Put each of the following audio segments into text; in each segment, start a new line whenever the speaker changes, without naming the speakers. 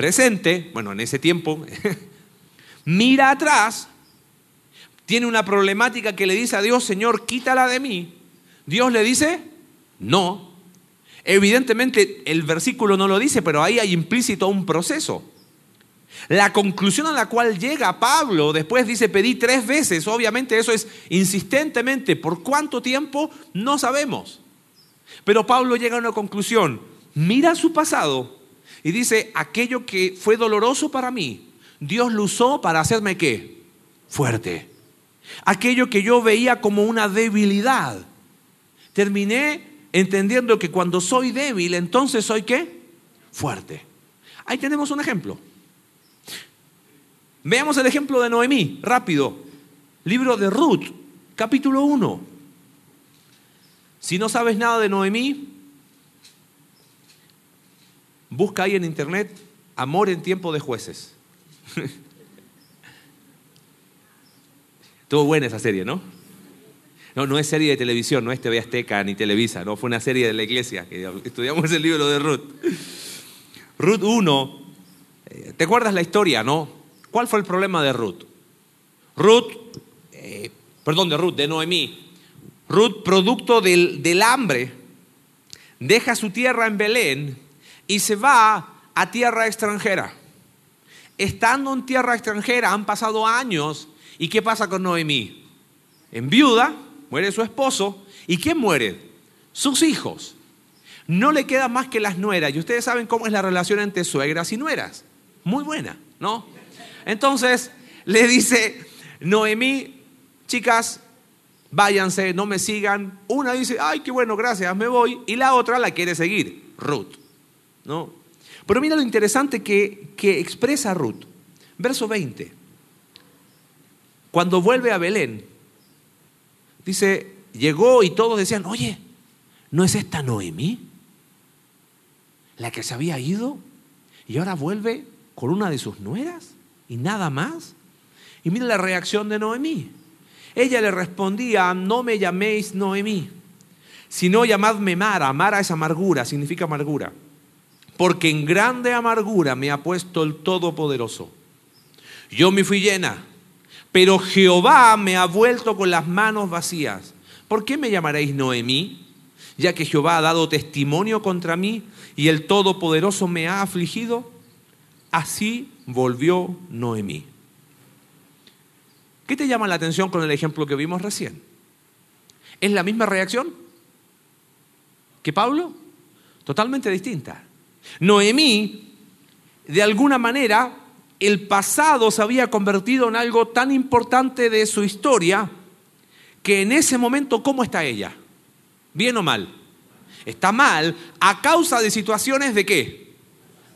presente, bueno, en ese tiempo, mira atrás, tiene una problemática que le dice a Dios, Señor, quítala de mí. Dios le dice, no. Evidentemente el versículo no lo dice, pero ahí hay implícito un proceso. La conclusión a la cual llega Pablo después dice, pedí tres veces, obviamente eso es insistentemente, ¿por cuánto tiempo? No sabemos. Pero Pablo llega a una conclusión, mira su pasado y dice, aquello que fue doloroso para mí, Dios lo usó para hacerme qué? Fuerte. Aquello que yo veía como una debilidad, terminé entendiendo que cuando soy débil, entonces soy qué? Fuerte. Ahí tenemos un ejemplo. Veamos el ejemplo de Noemí, rápido. Libro de Ruth, capítulo 1. Si no sabes nada de Noemí, busca ahí en internet Amor en tiempo de jueces. Estuvo buena esa serie, ¿no? No, no es serie de televisión, no es TV Azteca ni Televisa, no, fue una serie de la iglesia, que estudiamos el libro de Ruth. Ruth 1, eh, ¿te acuerdas la historia, no? ¿Cuál fue el problema de Ruth? Ruth, eh, perdón, de Ruth, de Noemí. Ruth, producto del, del hambre, deja su tierra en Belén y se va a tierra extranjera. Estando en tierra extranjera han pasado años y ¿qué pasa con Noemí? En viuda, muere su esposo y ¿quién muere? Sus hijos. No le queda más que las nueras y ustedes saben cómo es la relación entre suegras y nueras. Muy buena, ¿no? Entonces le dice Noemí, chicas, váyanse, no me sigan. Una dice, ay, qué bueno, gracias, me voy. Y la otra la quiere seguir, Ruth. ¿No? Pero mira lo interesante que, que expresa Ruth. Verso 20. Cuando vuelve a Belén, dice, llegó y todos decían, oye, ¿no es esta Noemí? La que se había ido y ahora vuelve con una de sus nueras y nada más. Y mira la reacción de Noemí. Ella le respondía, no me llaméis Noemí, sino llamadme Mara. Mara es amargura, significa amargura. Porque en grande amargura me ha puesto el Todopoderoso. Yo me fui llena, pero Jehová me ha vuelto con las manos vacías. ¿Por qué me llamaréis Noemí? Ya que Jehová ha dado testimonio contra mí y el Todopoderoso me ha afligido. Así volvió Noemí. ¿Qué te llama la atención con el ejemplo que vimos recién? ¿Es la misma reacción que Pablo? Totalmente distinta. Noemí, de alguna manera, el pasado se había convertido en algo tan importante de su historia que en ese momento, ¿cómo está ella? ¿Bien o mal? Está mal a causa de situaciones de qué?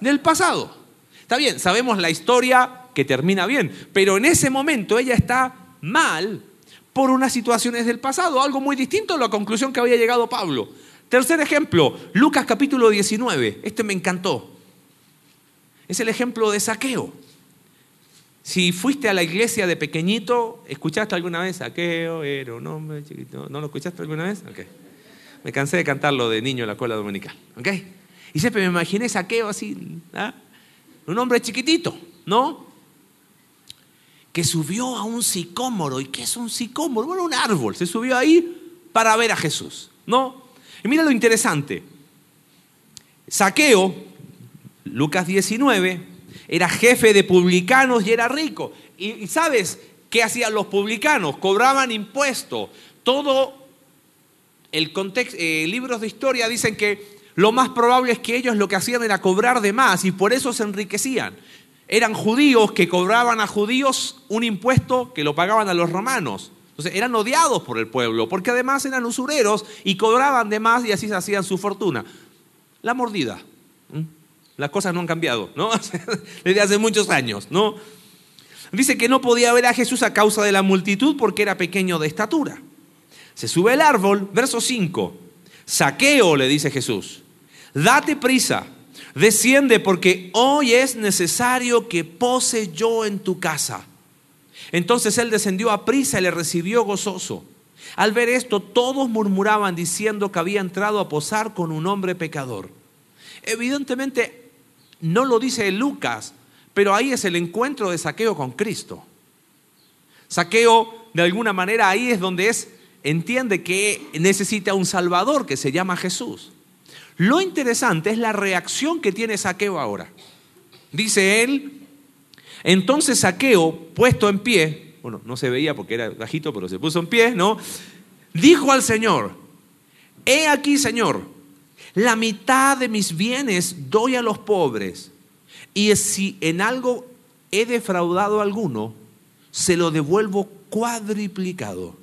Del pasado. Está bien, sabemos la historia que termina bien, pero en ese momento ella está mal por unas situaciones del pasado, algo muy distinto a la conclusión que había llegado Pablo. Tercer ejemplo, Lucas capítulo 19, este me encantó. Es el ejemplo de saqueo. Si fuiste a la iglesia de pequeñito, ¿escuchaste alguna vez saqueo? Era un hombre chiquito. ¿No lo escuchaste alguna vez? Okay. Me cansé de cantarlo de niño en la escuela dominical. ¿okay? Y siempre me imaginé saqueo así. ¿ah? un hombre chiquitito, ¿no? Que subió a un sicómoro. ¿Y qué es un sicómoro? Bueno, un árbol. Se subió ahí para ver a Jesús, ¿no? Y mira lo interesante. Saqueo, Lucas 19, era jefe de publicanos y era rico. Y, sabes qué hacían los publicanos? Cobraban impuestos. Todo el contexto, eh, libros de historia dicen que lo más probable es que ellos lo que hacían era cobrar de más y por eso se enriquecían. Eran judíos que cobraban a judíos un impuesto que lo pagaban a los romanos. Entonces eran odiados por el pueblo porque además eran usureros y cobraban de más y así se hacían su fortuna. La mordida. Las cosas no han cambiado, ¿no? Desde hace muchos años, ¿no? Dice que no podía ver a Jesús a causa de la multitud porque era pequeño de estatura. Se sube al árbol, verso 5. Saqueo, le dice Jesús date prisa, desciende porque hoy es necesario que pose yo en tu casa. Entonces él descendió a prisa y le recibió gozoso. Al ver esto, todos murmuraban diciendo que había entrado a posar con un hombre pecador. Evidentemente, no lo dice Lucas, pero ahí es el encuentro de Saqueo con Cristo. Saqueo, de alguna manera, ahí es donde es, entiende que necesita un Salvador que se llama Jesús. Lo interesante es la reacción que tiene Saqueo ahora. Dice él, entonces Saqueo, puesto en pie, bueno, no se veía porque era bajito, pero se puso en pie, ¿no? Dijo al Señor, he aquí, Señor, la mitad de mis bienes doy a los pobres, y si en algo he defraudado a alguno, se lo devuelvo cuadriplicado.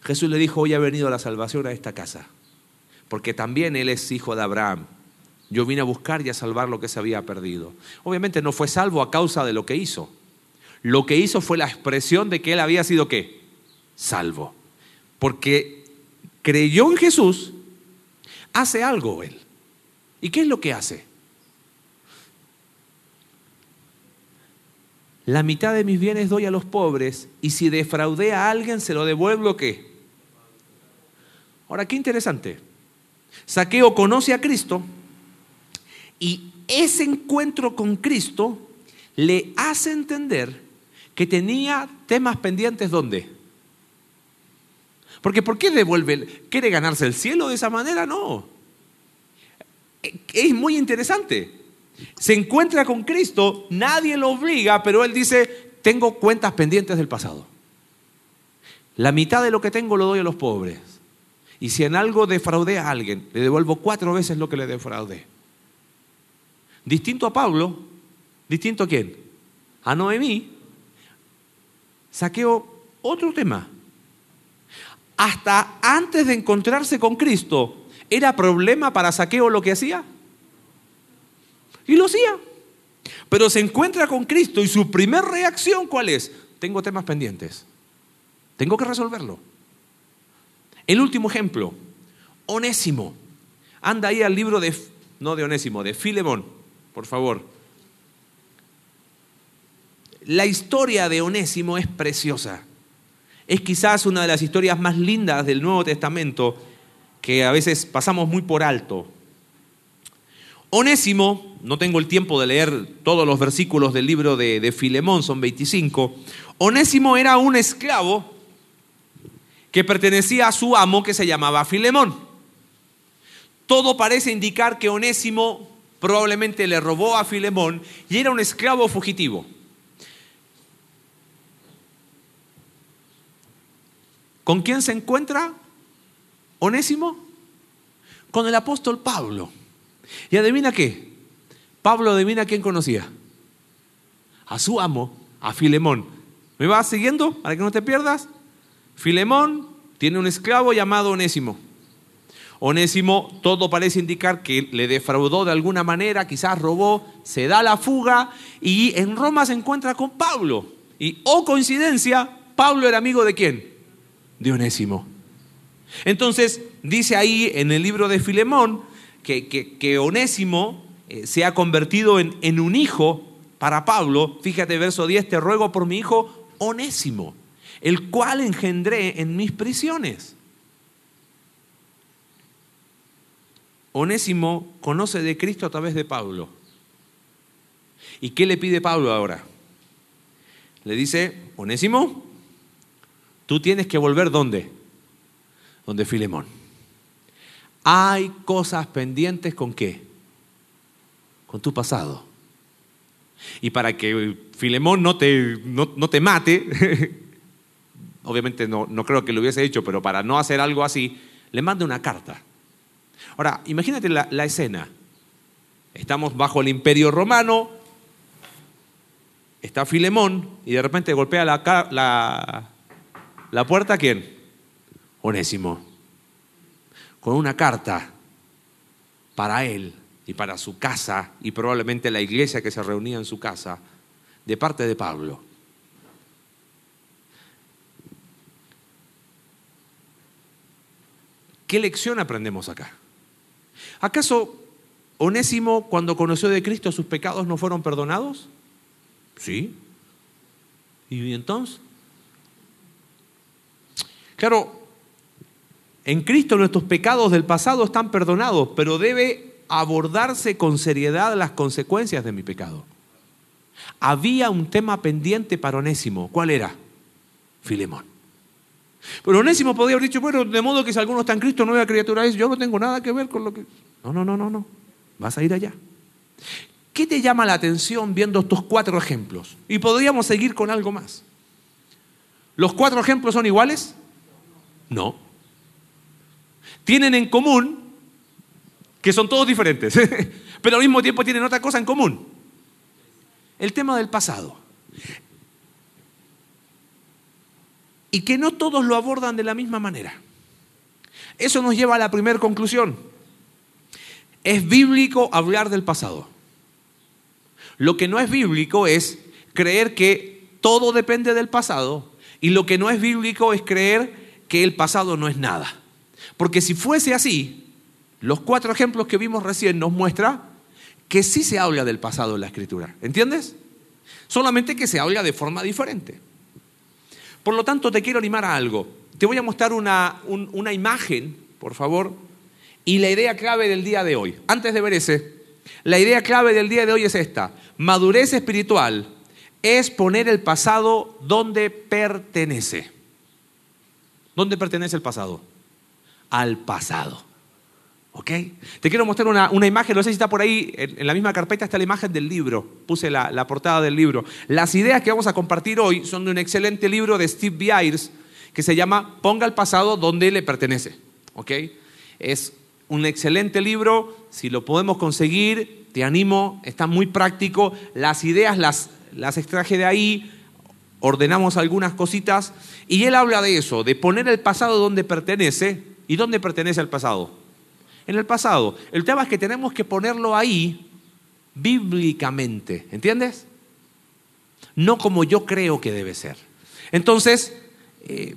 Jesús le dijo, hoy ha venido la salvación a esta casa porque también él es hijo de Abraham. Yo vine a buscar y a salvar lo que se había perdido. Obviamente no fue salvo a causa de lo que hizo. Lo que hizo fue la expresión de que él había sido qué? Salvo. Porque creyó en Jesús, hace algo él. ¿Y qué es lo que hace? La mitad de mis bienes doy a los pobres y si defraudé a alguien se lo devuelvo qué? Ahora, qué interesante. Saqueo conoce a Cristo y ese encuentro con Cristo le hace entender que tenía temas pendientes ¿dónde? Porque ¿por qué devuelve? ¿Quiere ganarse el cielo de esa manera? No. Es muy interesante. Se encuentra con Cristo, nadie lo obliga, pero él dice, tengo cuentas pendientes del pasado. La mitad de lo que tengo lo doy a los pobres. Y si en algo defraudé a alguien, le devuelvo cuatro veces lo que le defraudé. Distinto a Pablo, distinto a quién? A Noemí, saqueo otro tema. Hasta antes de encontrarse con Cristo, ¿era problema para saqueo lo que hacía? Y lo hacía. Pero se encuentra con Cristo y su primera reacción, ¿cuál es? Tengo temas pendientes. Tengo que resolverlo. El último ejemplo, Onésimo. Anda ahí al libro de, no de Onésimo, de Filemón, por favor. La historia de Onésimo es preciosa. Es quizás una de las historias más lindas del Nuevo Testamento que a veces pasamos muy por alto. Onésimo, no tengo el tiempo de leer todos los versículos del libro de, de Filemón, son 25. Onésimo era un esclavo que pertenecía a su amo que se llamaba Filemón. Todo parece indicar que Onésimo probablemente le robó a Filemón y era un esclavo fugitivo. ¿Con quién se encuentra Onésimo? Con el apóstol Pablo. ¿Y adivina qué? Pablo adivina quién conocía. A su amo, a Filemón. ¿Me vas siguiendo para que no te pierdas? Filemón tiene un esclavo llamado Onésimo. Onésimo, todo parece indicar que le defraudó de alguna manera, quizás robó, se da la fuga y en Roma se encuentra con Pablo. Y, oh coincidencia, Pablo era amigo de quién? De Onésimo. Entonces, dice ahí en el libro de Filemón que, que, Onésimo eh, se ha convertido en, en un hijo para Pablo. Fíjate, verso 10, te ruego por mi hijo Onésimo el cual engendré en mis prisiones. Onésimo conoce de Cristo a través de Pablo. ¿Y qué le pide Pablo ahora? Le dice, Onésimo, tú tienes que volver ¿dónde? Donde Filemón. Hay cosas pendientes con qué? Con tu pasado. Y para que Filemón no te, no, no te mate, obviamente no, creo que lo hubiese hecho, pero para no hacer algo así, le manda una carta. Ahora, imagínate la, escena. Estamos bajo el imperio romano, está Filemón y de repente golpea la, la, la puerta, ¿quién? Onésimo. Con una carta para él y para su casa y probablemente la iglesia que se reunía en su casa de parte de Pablo. ¿Qué lección aprendemos acá? ¿Acaso Onésimo, cuando conoció de Cristo, sus pecados no fueron perdonados? Sí. ¿Y entonces? Claro, en Cristo nuestros pecados del pasado están perdonados, pero debe abordarse con seriedad las consecuencias de mi pecado. Había un tema pendiente para Onésimo. ¿Cuál era? Filemón. Pero Onésimo podía haber dicho, bueno, de modo que si alguno está en Cristo, nueva criatura es, yo no tengo nada que ver con lo que... No, no, no, no, no. Vas a ir allá. ¿Qué te llama la atención viendo estos cuatro ejemplos? Y podríamos seguir con algo más. ¿Los cuatro ejemplos son iguales? No. Tienen en común que son todos diferentes, pero al mismo tiempo tienen otra cosa en común. El tema del pasado. Y que no todos lo abordan de la misma manera. Eso nos lleva a la primera conclusión. Es bíblico hablar del pasado. Lo que no es bíblico es creer que todo depende del pasado y lo que no es bíblico es creer que el pasado no es nada. Porque si fuese así, los cuatro ejemplos que vimos recién nos muestra que sí se habla del pasado en la escritura. ¿Entiendes? Solamente que se habla de forma diferente. Por lo tanto, te quiero animar a algo. Te voy a mostrar una, una imagen, por favor, y la idea clave del día de hoy. Antes de ver ese, la idea clave del día de hoy es esta. Madurez espiritual es poner el pasado donde pertenece. ¿Dónde pertenece el pasado? Al pasado. ¿Ok? Te quiero mostrar una, imagen, no sé si está por ahí, en, la misma carpeta está la imagen del libro, puse la, portada del libro. Las ideas que vamos a compartir hoy son de un excelente libro de Steve Byers que se llama Ponga el pasado donde le pertenece. ¿Ok? Es un excelente libro, si lo podemos conseguir, te animo, está muy práctico, las ideas las, las extraje de ahí, ordenamos algunas cositas, y él habla de eso, de poner el pasado donde pertenece. ¿Y dónde pertenece el pasado? En el pasado. El tema es que tenemos que ponerlo ahí bíblicamente, ¿entiendes? No como yo creo que debe ser. Entonces, eh,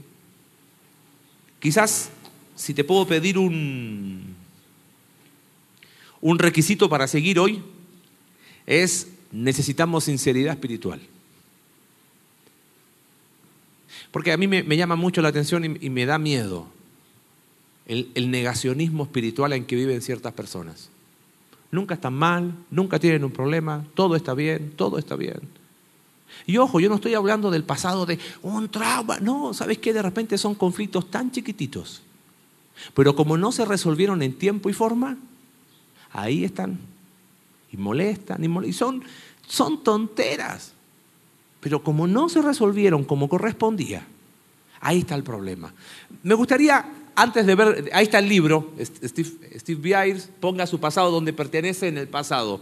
quizás si te puedo pedir un, un requisito para seguir hoy, es necesitamos sinceridad espiritual. Porque a mí me, llama mucho la atención y, me da miedo el, el, negacionismo espiritual en que viven ciertas personas. Nunca están mal, nunca tienen un problema, todo está bien, todo está bien. Y ojo, yo no estoy hablando del pasado de un trauma, no, ¿sabes qué? De repente son conflictos tan chiquititos, pero como no se resolvieron en tiempo y forma, ahí están. Y molestan, y, son, son tonteras. Pero como no se resolvieron como correspondía, ahí está el problema. Me gustaría, antes de ver, ahí está el libro, Steve, Steve ponga su pasado donde pertenece en el pasado.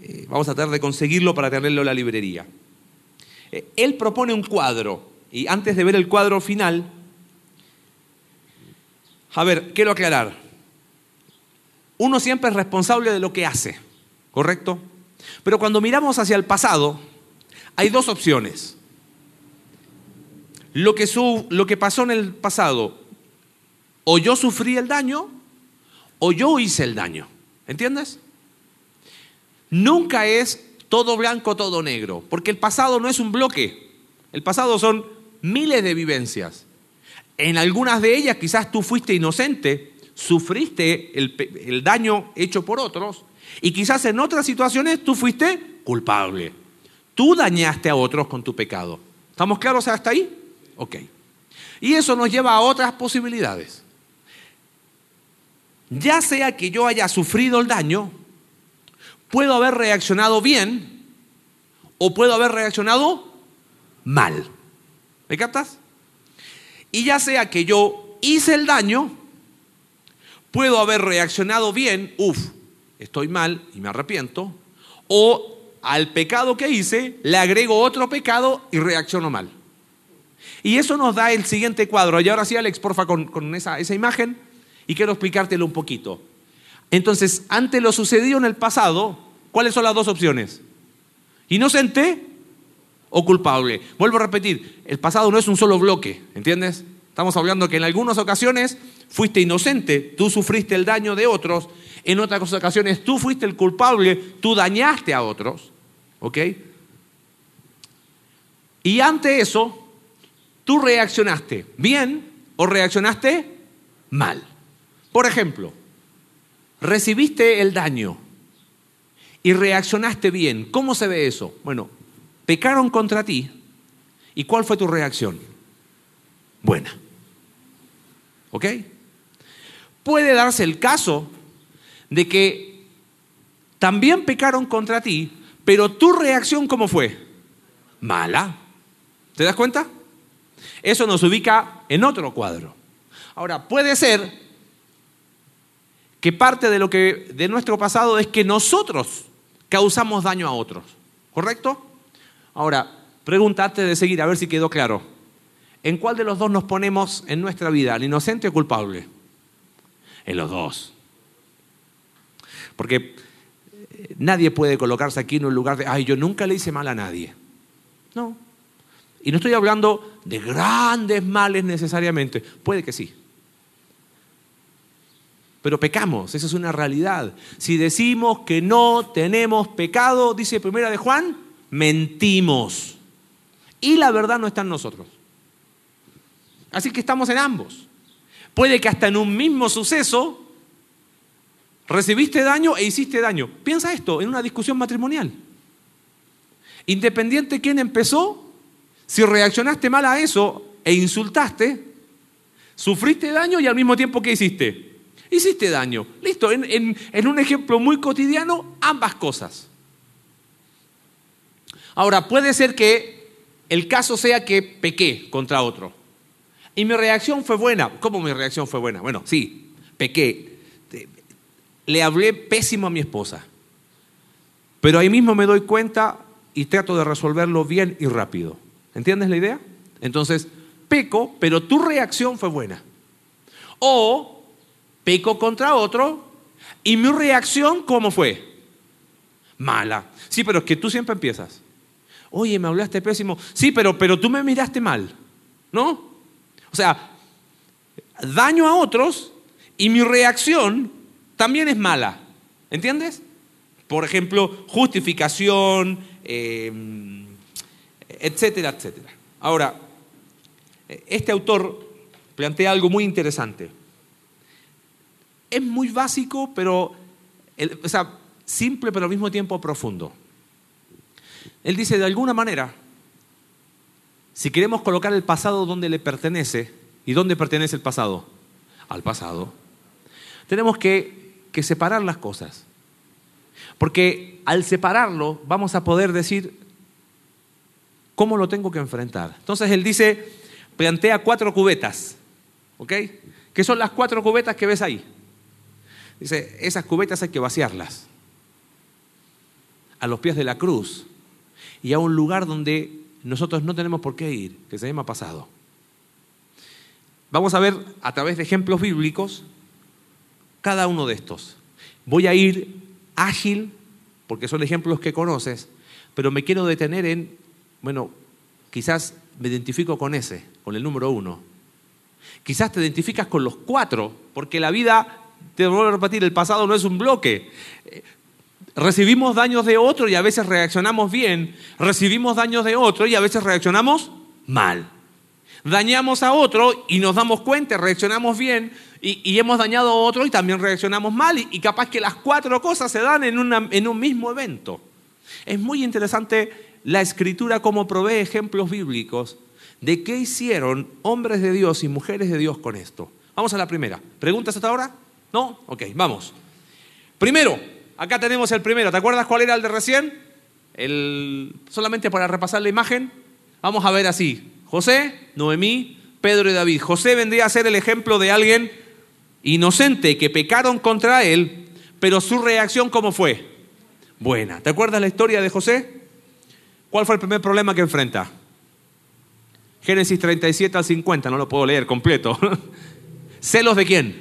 Eh, vamos a tratar de conseguirlo para tenerlo en la librería. Eh, él propone un cuadro, y antes de ver el cuadro final, a ver, quiero aclarar uno siempre es responsable de lo que hace, ¿correcto? Pero cuando miramos hacia el pasado, hay dos opciones. Lo que, lo que pasó en el pasado, o yo sufrí el daño, o yo hice el daño. ¿Entiendes? Nunca es todo blanco, todo negro, porque el pasado no es un bloque. El pasado son miles de vivencias. En algunas de ellas quizás tú fuiste inocente, sufriste el, daño hecho por otros y quizás en otras situaciones tú fuiste culpable. Tú dañaste a otros con tu pecado. ¿Estamos claros hasta ahí? Ok. Y eso nos lleva a otras posibilidades. Ya sea que yo haya sufrido el daño, puedo haber reaccionado bien o puedo haber reaccionado mal. ¿Me captas? Y ya sea que yo hice el daño Puedo haber reaccionado bien, uff, estoy mal y me arrepiento, o al pecado que hice le agrego otro pecado y reacciono mal. Y eso nos da el siguiente cuadro. Y ahora sí, Alex, porfa, con, esa, esa imagen, y quiero explicártelo un poquito. Entonces, ante lo sucedido en el pasado, ¿cuáles son las dos opciones? ¿Inocente o culpable? Vuelvo a repetir, el pasado no es un solo bloque, ¿entiendes? Estamos hablando que en algunas ocasiones fuiste inocente, tú sufriste el daño de otros, en otras ocasiones tú fuiste el culpable, tú dañaste a otros, ¿ok? Y ante eso, tú reaccionaste bien o reaccionaste mal. Por ejemplo, recibiste el daño y reaccionaste bien. ¿Cómo se ve eso? Bueno, pecaron contra ti. ¿Y cuál fue tu reacción? Buena. ¿Ok? Puede darse el caso de que también pecaron contra ti, pero tu reacción ¿cómo fue? Mala. ¿Te das cuenta? Eso nos ubica en otro cuadro. Ahora, puede ser que parte de lo que de nuestro pasado es que nosotros causamos daño a otros, ¿correcto? Ahora, pregúntate de seguir a ver si quedó claro. ¿En cuál de los dos nos ponemos en nuestra vida, el inocente o culpable? En los dos. Porque eh, nadie puede colocarse aquí en un lugar de, ay, yo nunca le hice mal a nadie. No. Y no estoy hablando de grandes males necesariamente. Puede que sí. Pero pecamos, esa es una realidad. Si decimos que no tenemos pecado, dice primera de Juan, mentimos. Y la verdad no está en nosotros. Así que estamos en ambos. Puede que hasta en un mismo suceso recibiste daño e hiciste daño. Piensa esto en una discusión matrimonial. Independiente de quién empezó, si reaccionaste mal a eso e insultaste, sufriste daño y al mismo tiempo ¿qué hiciste? Hiciste daño. Listo, en, en un ejemplo muy cotidiano, ambas cosas. Ahora, puede ser que el caso sea que pequé contra otro. Y mi reacción fue buena. ¿Cómo mi reacción fue buena? Bueno, sí, pequé. Le hablé pésimo a mi esposa. Pero ahí mismo me doy cuenta y trato de resolverlo bien y rápido. ¿Entiendes la idea? Entonces, peco, pero tu reacción fue buena. O peco contra otro y mi reacción, ¿cómo fue? Mala. Sí, pero es que tú siempre empiezas. Oye, me hablaste pésimo. Sí, pero, pero tú me miraste mal. ¿No? O sea, daño a otros y mi reacción también es mala. ¿Entiendes? Por ejemplo, justificación, em, etcétera, etcétera. Ahora, este autor plantea algo muy interesante. Es muy básico, pero, o sea, simple, pero al mismo tiempo profundo. Él dice, de alguna manera, si queremos colocar el pasado donde le pertenece, ¿y dónde pertenece el pasado? Al pasado. Tenemos que, que separar las cosas. Porque al separarlo vamos a poder decir cómo lo tengo que enfrentar. Entonces él dice, plantea cuatro cubetas, ¿ok? ¿Qué son las cuatro cubetas que ves ahí? Dice, esas cubetas hay que vaciarlas a los pies de la cruz y a un lugar donde nosotros no tenemos por qué ir, que se llama pasado. Vamos a ver a través de ejemplos bíblicos cada uno de estos. Voy a ir ágil, porque son ejemplos que conoces, pero me quiero detener en, bueno, quizás me identifico con ese, con el número uno. Quizás te identificas con los cuatro, porque la vida, te vuelvo a repetir, el pasado no es un bloque recibimos daños de otro y a veces reaccionamos bien, recibimos daños de otro y a veces reaccionamos mal. Dañamos a otro y nos damos cuenta, reaccionamos bien y, hemos dañado a otro y también reaccionamos mal y, capaz que las cuatro cosas se dan en, en un mismo evento. Es muy interesante la escritura como provee ejemplos bíblicos de qué hicieron hombres de Dios y mujeres de Dios con esto. Vamos a la primera. ¿Preguntas hasta ahora? ¿No? Ok, vamos. Primero, Acá tenemos el primero. ¿Te acuerdas cuál era el de recién? El, solamente para repasar la imagen, vamos a ver así. José, Noemí, Pedro y David. José vendría a ser el ejemplo de alguien inocente que pecaron contra él, pero su reacción ¿cómo fue? Buena. ¿Te acuerdas la historia de José? ¿Cuál fue el primer problema que enfrenta? Génesis 37 al 50, no lo puedo leer completo. ¿Celos de quién?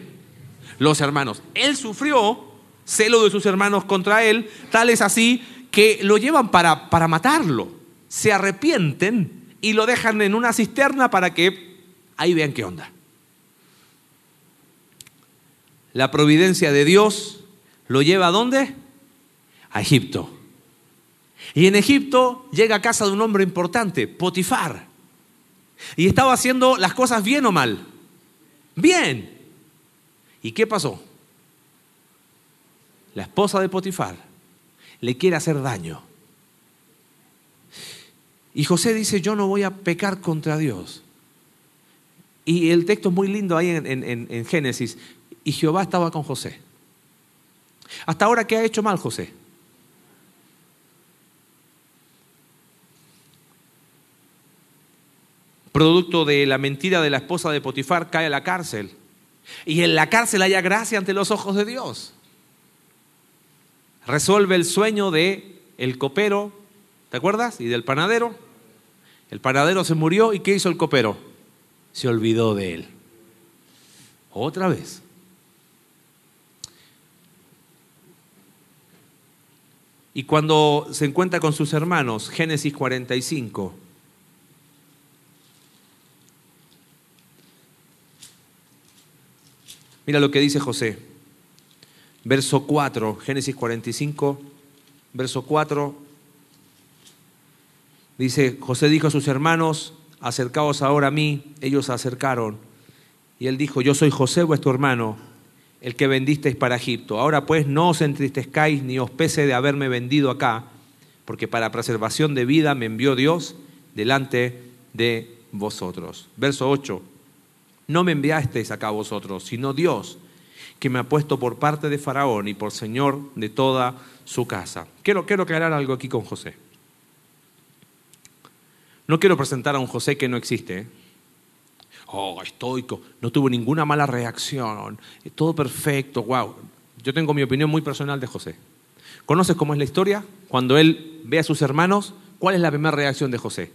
Los hermanos. Él sufrió celo de sus hermanos contra él, tal es así que lo llevan para, para matarlo. Se arrepienten y lo dejan en una cisterna para que ahí vean qué onda. La providencia de Dios lo lleva a dónde? A Egipto. Y en Egipto llega a casa de un hombre importante, Potifar. Y estaba haciendo las cosas bien o mal. Bien. ¿Y qué pasó? La esposa de Potifar, le quiere hacer daño. Y José dice, yo no voy a pecar contra Dios. Y el texto es muy lindo ahí en, Génesis. Y Jehová estaba con José. Hasta ahora, ¿qué ha hecho mal José? Producto de la mentira de la esposa de Potifar, cae a la cárcel. Y en la cárcel haya gracia ante los ojos de Dios. Resuelve el sueño de el copero, ¿te acuerdas? Y del panadero. El panadero se murió y ¿qué hizo el copero? Se olvidó de él. Otra vez. Y cuando se encuentra con sus hermanos, Génesis 45, mira lo que dice José. Verso 4, Génesis 45, verso 4, dice, José dijo a sus hermanos, acercaos ahora a mí, ellos se acercaron. Y él dijo, yo soy José vuestro hermano el que vendisteis para Egipto. Ahora pues no os entristezcáis ni os pese de haberme vendido acá, porque para preservación de vida me envió Dios delante de vosotros. Verso 8. No me enviasteis acá vosotros, sino Dios, que me ha puesto por parte de Faraón y por Señor de toda su casa. Quiero, quiero aclarar algo aquí con José. No quiero presentar a un José que no existe. ¿eh? oh, estoico, no tuvo ninguna mala reacción, todo perfecto, wow. Yo tengo mi opinión muy personal de José. ¿Conoces cómo es la historia? Cuando él ve a sus hermanos, ¿cuál es la primera reacción de José?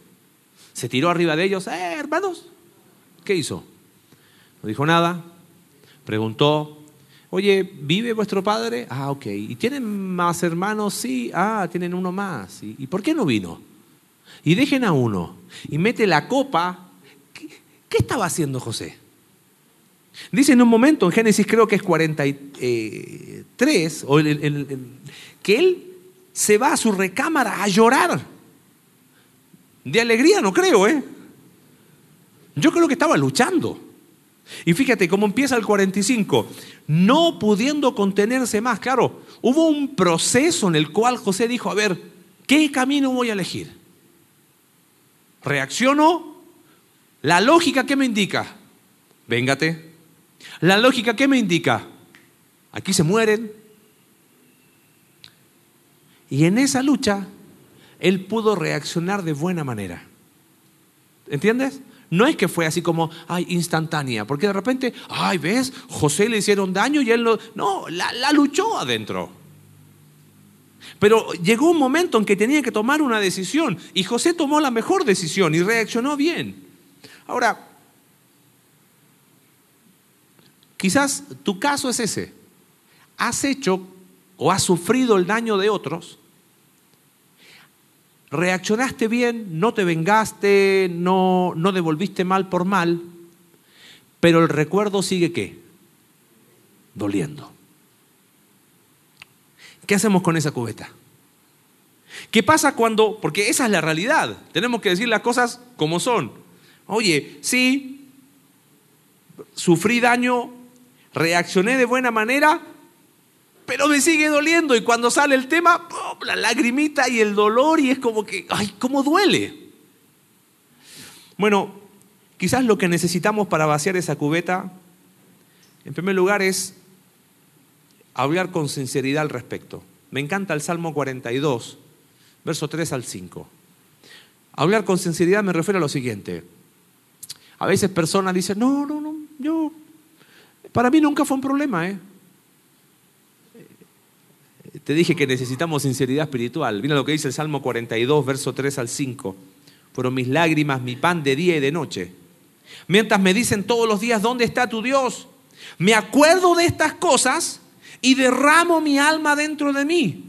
Se tiró arriba de ellos, eh, hermanos, ¿qué hizo? No dijo nada, preguntó, oye, ¿vive vuestro padre? Ah, ok. ¿Y tienen más hermanos? Sí, ah, tienen uno más. ¿Y, ¿y por qué no vino? Y dejen a uno. Y mete la copa ¿Qué estaba haciendo José? Dice en un momento, en Génesis creo que es 43, o que él se va a su recámara a llorar. De alegría no creo, ¿eh? Yo creo que estaba luchando. Y fíjate cómo empieza el 45, no pudiendo contenerse más. Claro, hubo un proceso en el cual José dijo, a ver, ¿qué camino voy a elegir? ¿Reacciono la lógica, ¿qué me indica? Véngate. La lógica, ¿qué me indica? Aquí se mueren. Y en esa lucha, él pudo reaccionar de buena manera. ¿Entiendes? No es que fue así como, ay, instantánea, porque de repente, ay, ves, José le hicieron daño y él lo... No, la, la luchó adentro. Pero llegó un momento en que tenía que tomar una decisión y José tomó la mejor decisión y reaccionó bien. Ahora, quizás tu caso es ese. Has hecho o has sufrido el daño de otros, reaccionaste bien, no te vengaste, no, no devolviste mal por mal, pero el recuerdo sigue qué? Doliendo. ¿Qué hacemos con esa cubeta? ¿Qué pasa cuando, porque esa es la realidad, tenemos que decir las cosas como son. Oye, sí, sufrí daño, reaccioné de buena manera, pero me sigue doliendo y cuando sale el tema, la lagrimita y el dolor y es como que, ay, ¿cómo duele? Bueno, quizás lo que necesitamos para vaciar esa cubeta, en primer lugar, es hablar con sinceridad al respecto. Me encanta el Salmo 42, verso 3 al 5. Hablar con sinceridad me refiero a lo siguiente. A veces personas dicen, no, no, no, yo, para mí nunca fue un problema, ¿eh? Te dije que necesitamos sinceridad espiritual. Mira lo que dice el Salmo 42, verso 3 al 5. Fueron mis lágrimas, mi pan de día y de noche. Mientras me dicen todos los días, ¿dónde está tu Dios? Me acuerdo de estas cosas y derramo mi alma dentro de mí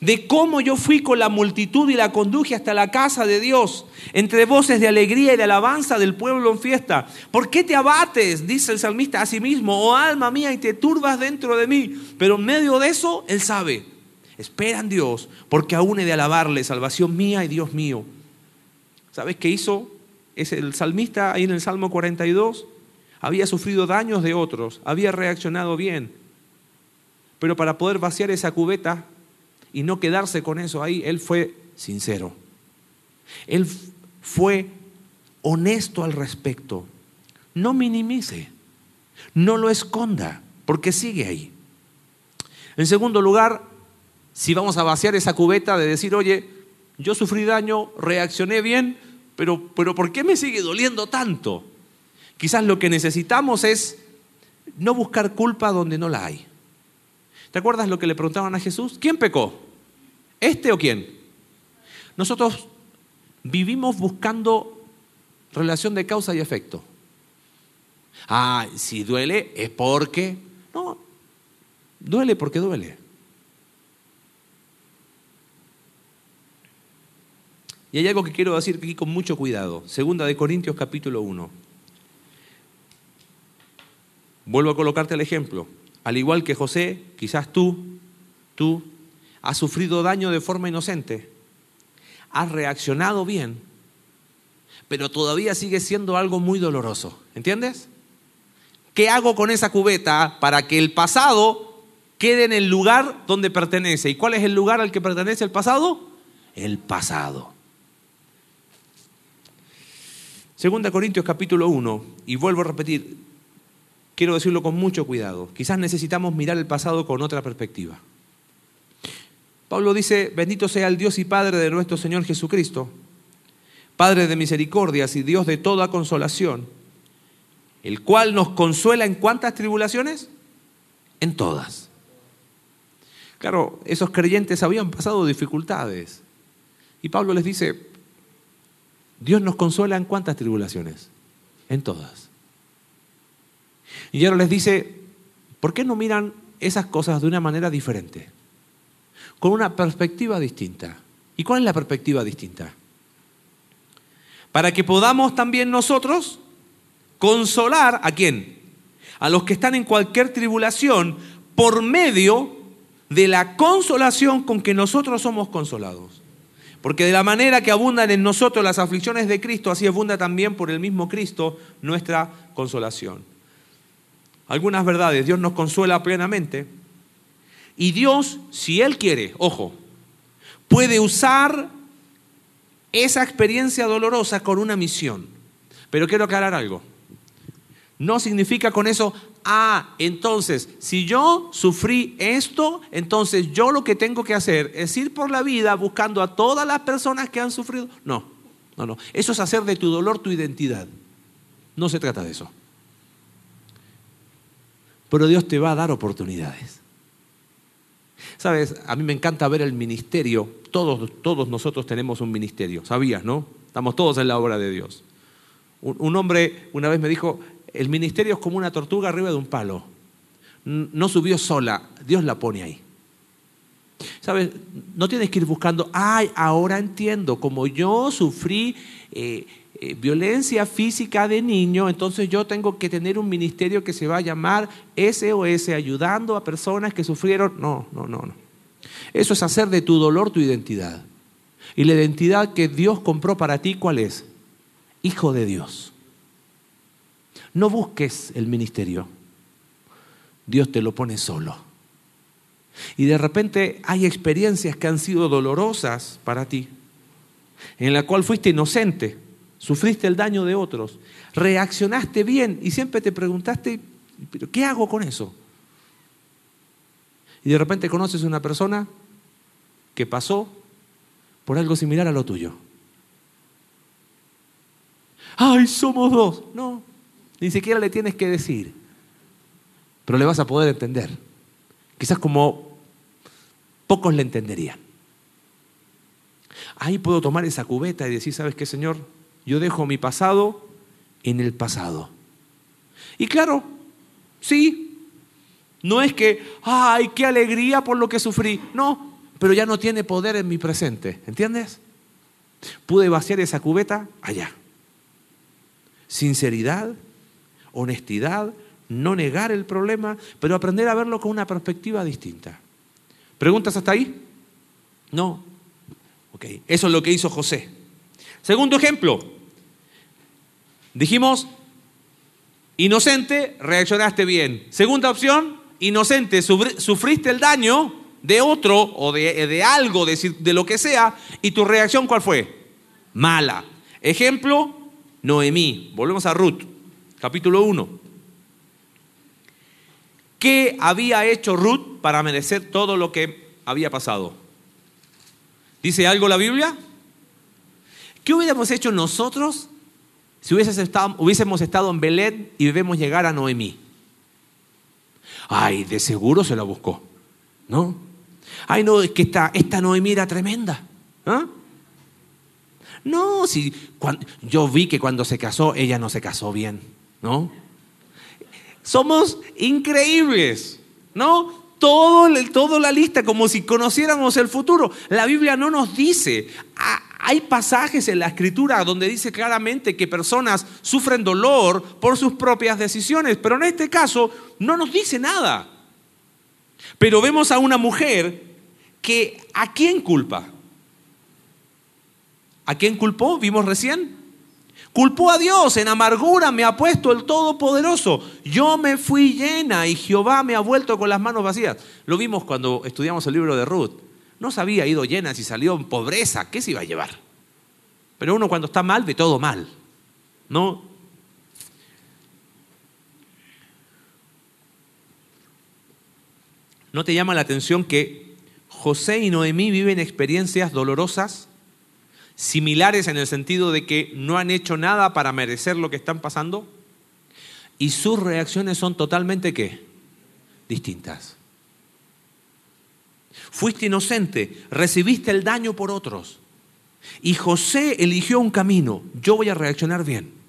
de cómo yo fui con la multitud y la conduje hasta la casa de Dios, entre voces de alegría y de alabanza del pueblo en fiesta. ¿Por qué te abates? dice el salmista a sí mismo, oh alma mía, y te turbas dentro de mí. Pero en medio de eso, él sabe, espera en Dios, porque aún he de alabarle, salvación mía y Dios mío. ¿Sabes qué hizo? Es el salmista ahí en el Salmo 42. Había sufrido daños de otros, había reaccionado bien, Pero para poder vaciar esa cubeta y no quedarse con eso ahí, él fue sincero. Él fue honesto al respecto. No minimice, no lo esconda, porque sigue ahí. En segundo lugar, si vamos a vaciar esa cubeta de decir, oye, yo sufrí daño, reaccioné bien, pero, pero ¿por qué me sigue doliendo tanto? Quizás lo que necesitamos es no buscar culpa donde no la hay. ¿Te acuerdas lo que le preguntaban a Jesús? ¿Quién pecó? ¿Este o quién? Nosotros vivimos buscando relación de causa y efecto. Ah, si duele es porque... No, duele porque duele. Y hay algo que quiero decir aquí con mucho cuidado. Segunda de Corintios capítulo 1. Vuelvo a colocarte el ejemplo. Al igual que José, quizás tú, tú, has sufrido daño de forma inocente. Has reaccionado bien, pero todavía sigue siendo algo muy doloroso. ¿Entiendes? ¿Qué hago con esa cubeta para que el pasado quede en el lugar donde pertenece? ¿Y cuál es el lugar al que pertenece el pasado? El pasado. Segunda Corintios capítulo 1, y vuelvo a repetir, quiero decirlo con mucho cuidado, quizás necesitamos mirar el pasado con otra perspectiva. Pablo dice, bendito sea el Dios y Padre de nuestro Señor Jesucristo, Padre de misericordias y Dios de toda consolación, el cual nos consuela en cuántas tribulaciones? En todas. Claro, esos creyentes habían pasado dificultades. Y Pablo les dice, Dios nos consuela en cuántas tribulaciones? En todas. Y ahora les dice, ¿por qué no miran esas cosas de una manera diferente? Con una perspectiva distinta. ¿Y cuál es la perspectiva distinta? Para que podamos también nosotros consolar a quién? A los que están en cualquier tribulación por medio de la consolación con que nosotros somos consolados. Porque de la manera que abundan en nosotros las aflicciones de Cristo, así abunda también por el mismo Cristo nuestra consolación. Algunas verdades, Dios nos consuela plenamente. Y Dios, si Él quiere, ojo, puede usar esa experiencia dolorosa con una misión. Pero quiero aclarar algo. No significa con eso, ah, entonces, si yo sufrí esto, entonces yo lo que tengo que hacer es ir por la vida buscando a todas las personas que han sufrido. No, no, no. Eso es hacer de tu dolor tu identidad. No se trata de eso. Pero Dios te va a dar oportunidades. Sabes, a mí me encanta ver el ministerio. Todos, todos nosotros tenemos un ministerio. ¿Sabías, no? Estamos todos en la obra de Dios. un hombre una vez me dijo, el ministerio es como una tortuga arriba de un palo. No subió sola, Dios la pone ahí. ¿Sabes? No tienes que ir buscando, ay, ahora entiendo, como yo sufrí eh, eh, violencia física de niño, entonces yo tengo que tener un ministerio que se va a llamar SOS, ayudando a personas que sufrieron. No, no, no, no. Eso es hacer de tu dolor tu identidad. Y la identidad que Dios compró para ti, ¿cuál es? Hijo de Dios. No busques el ministerio. Dios te lo pone solo. Y de repente hay experiencias que han sido dolorosas para ti, en la cual fuiste inocente, sufriste el daño de otros, reaccionaste bien y siempre te preguntaste, ¿pero qué hago con eso? Y de repente conoces a una persona que pasó por algo similar a lo tuyo. ¡Ay, somos dos! No, ni siquiera le tienes que decir, pero le vas a poder entender. Quizás como pocos le entenderían. Ahí puedo tomar esa cubeta y decir, ¿sabes qué, Señor? Yo dejo mi pasado en el pasado. Y claro, sí, no es que, ay, qué alegría por lo que sufrí. No, pero ya no tiene poder en mi presente. ¿Entiendes? Pude vaciar esa cubeta allá. Sinceridad, honestidad, no negar el problema, pero aprender a verlo con una perspectiva distinta. ¿Preguntas hasta ahí? No. Ok, eso es lo que hizo José. Segundo ejemplo. Dijimos, inocente, reaccionaste bien. Segunda opción, inocente, sufriste el daño de otro o de, algo, de, de lo que sea, y tu reacción ¿cuál fue? Mala. Ejemplo, Noemí. Volvemos a Ruth, capítulo 1. ¿Qué había hecho Ruth para merecer todo lo que había pasado? ¿Dice algo la Biblia? ¿Qué hubiéramos hecho nosotros si hubiésemos estado, en Belén y vemos llegar a Noemí? Ay, de seguro se la buscó, ¿no? Ay, no, es que esta, Noemí era tremenda. ¿ah? No, si yo vi que cuando se casó, ella no se casó bien, ¿no? Somos increíbles, ¿no? Todo, toda la lista, como si conociéramos el futuro. La Biblia no nos dice. Hay pasajes en la escritura donde dice claramente que personas sufren dolor por sus propias decisiones, pero en este caso no nos dice nada. Pero vemos a una mujer que ¿a quién culpa? ¿A quién culpó? Vimos recién. Culpó a Dios, en amargura me ha puesto el Todopoderoso. Yo me fui llena y Jehová me ha vuelto con las manos vacías. Lo vimos cuando estudiamos el libro de Ruth. No se había ido llena si salió en pobreza. ¿Qué se iba a llevar? Pero uno cuando está mal ve todo mal. ¿No? ¿No te llama la atención que José y Noemí viven experiencias dolorosas similares en el sentido de que no han hecho nada para merecer lo que están pasando y sus reacciones son totalmente qué? Distintas. Fuiste inocente, recibiste el daño por otros. Y José eligió un camino, yo voy a reaccionar bien.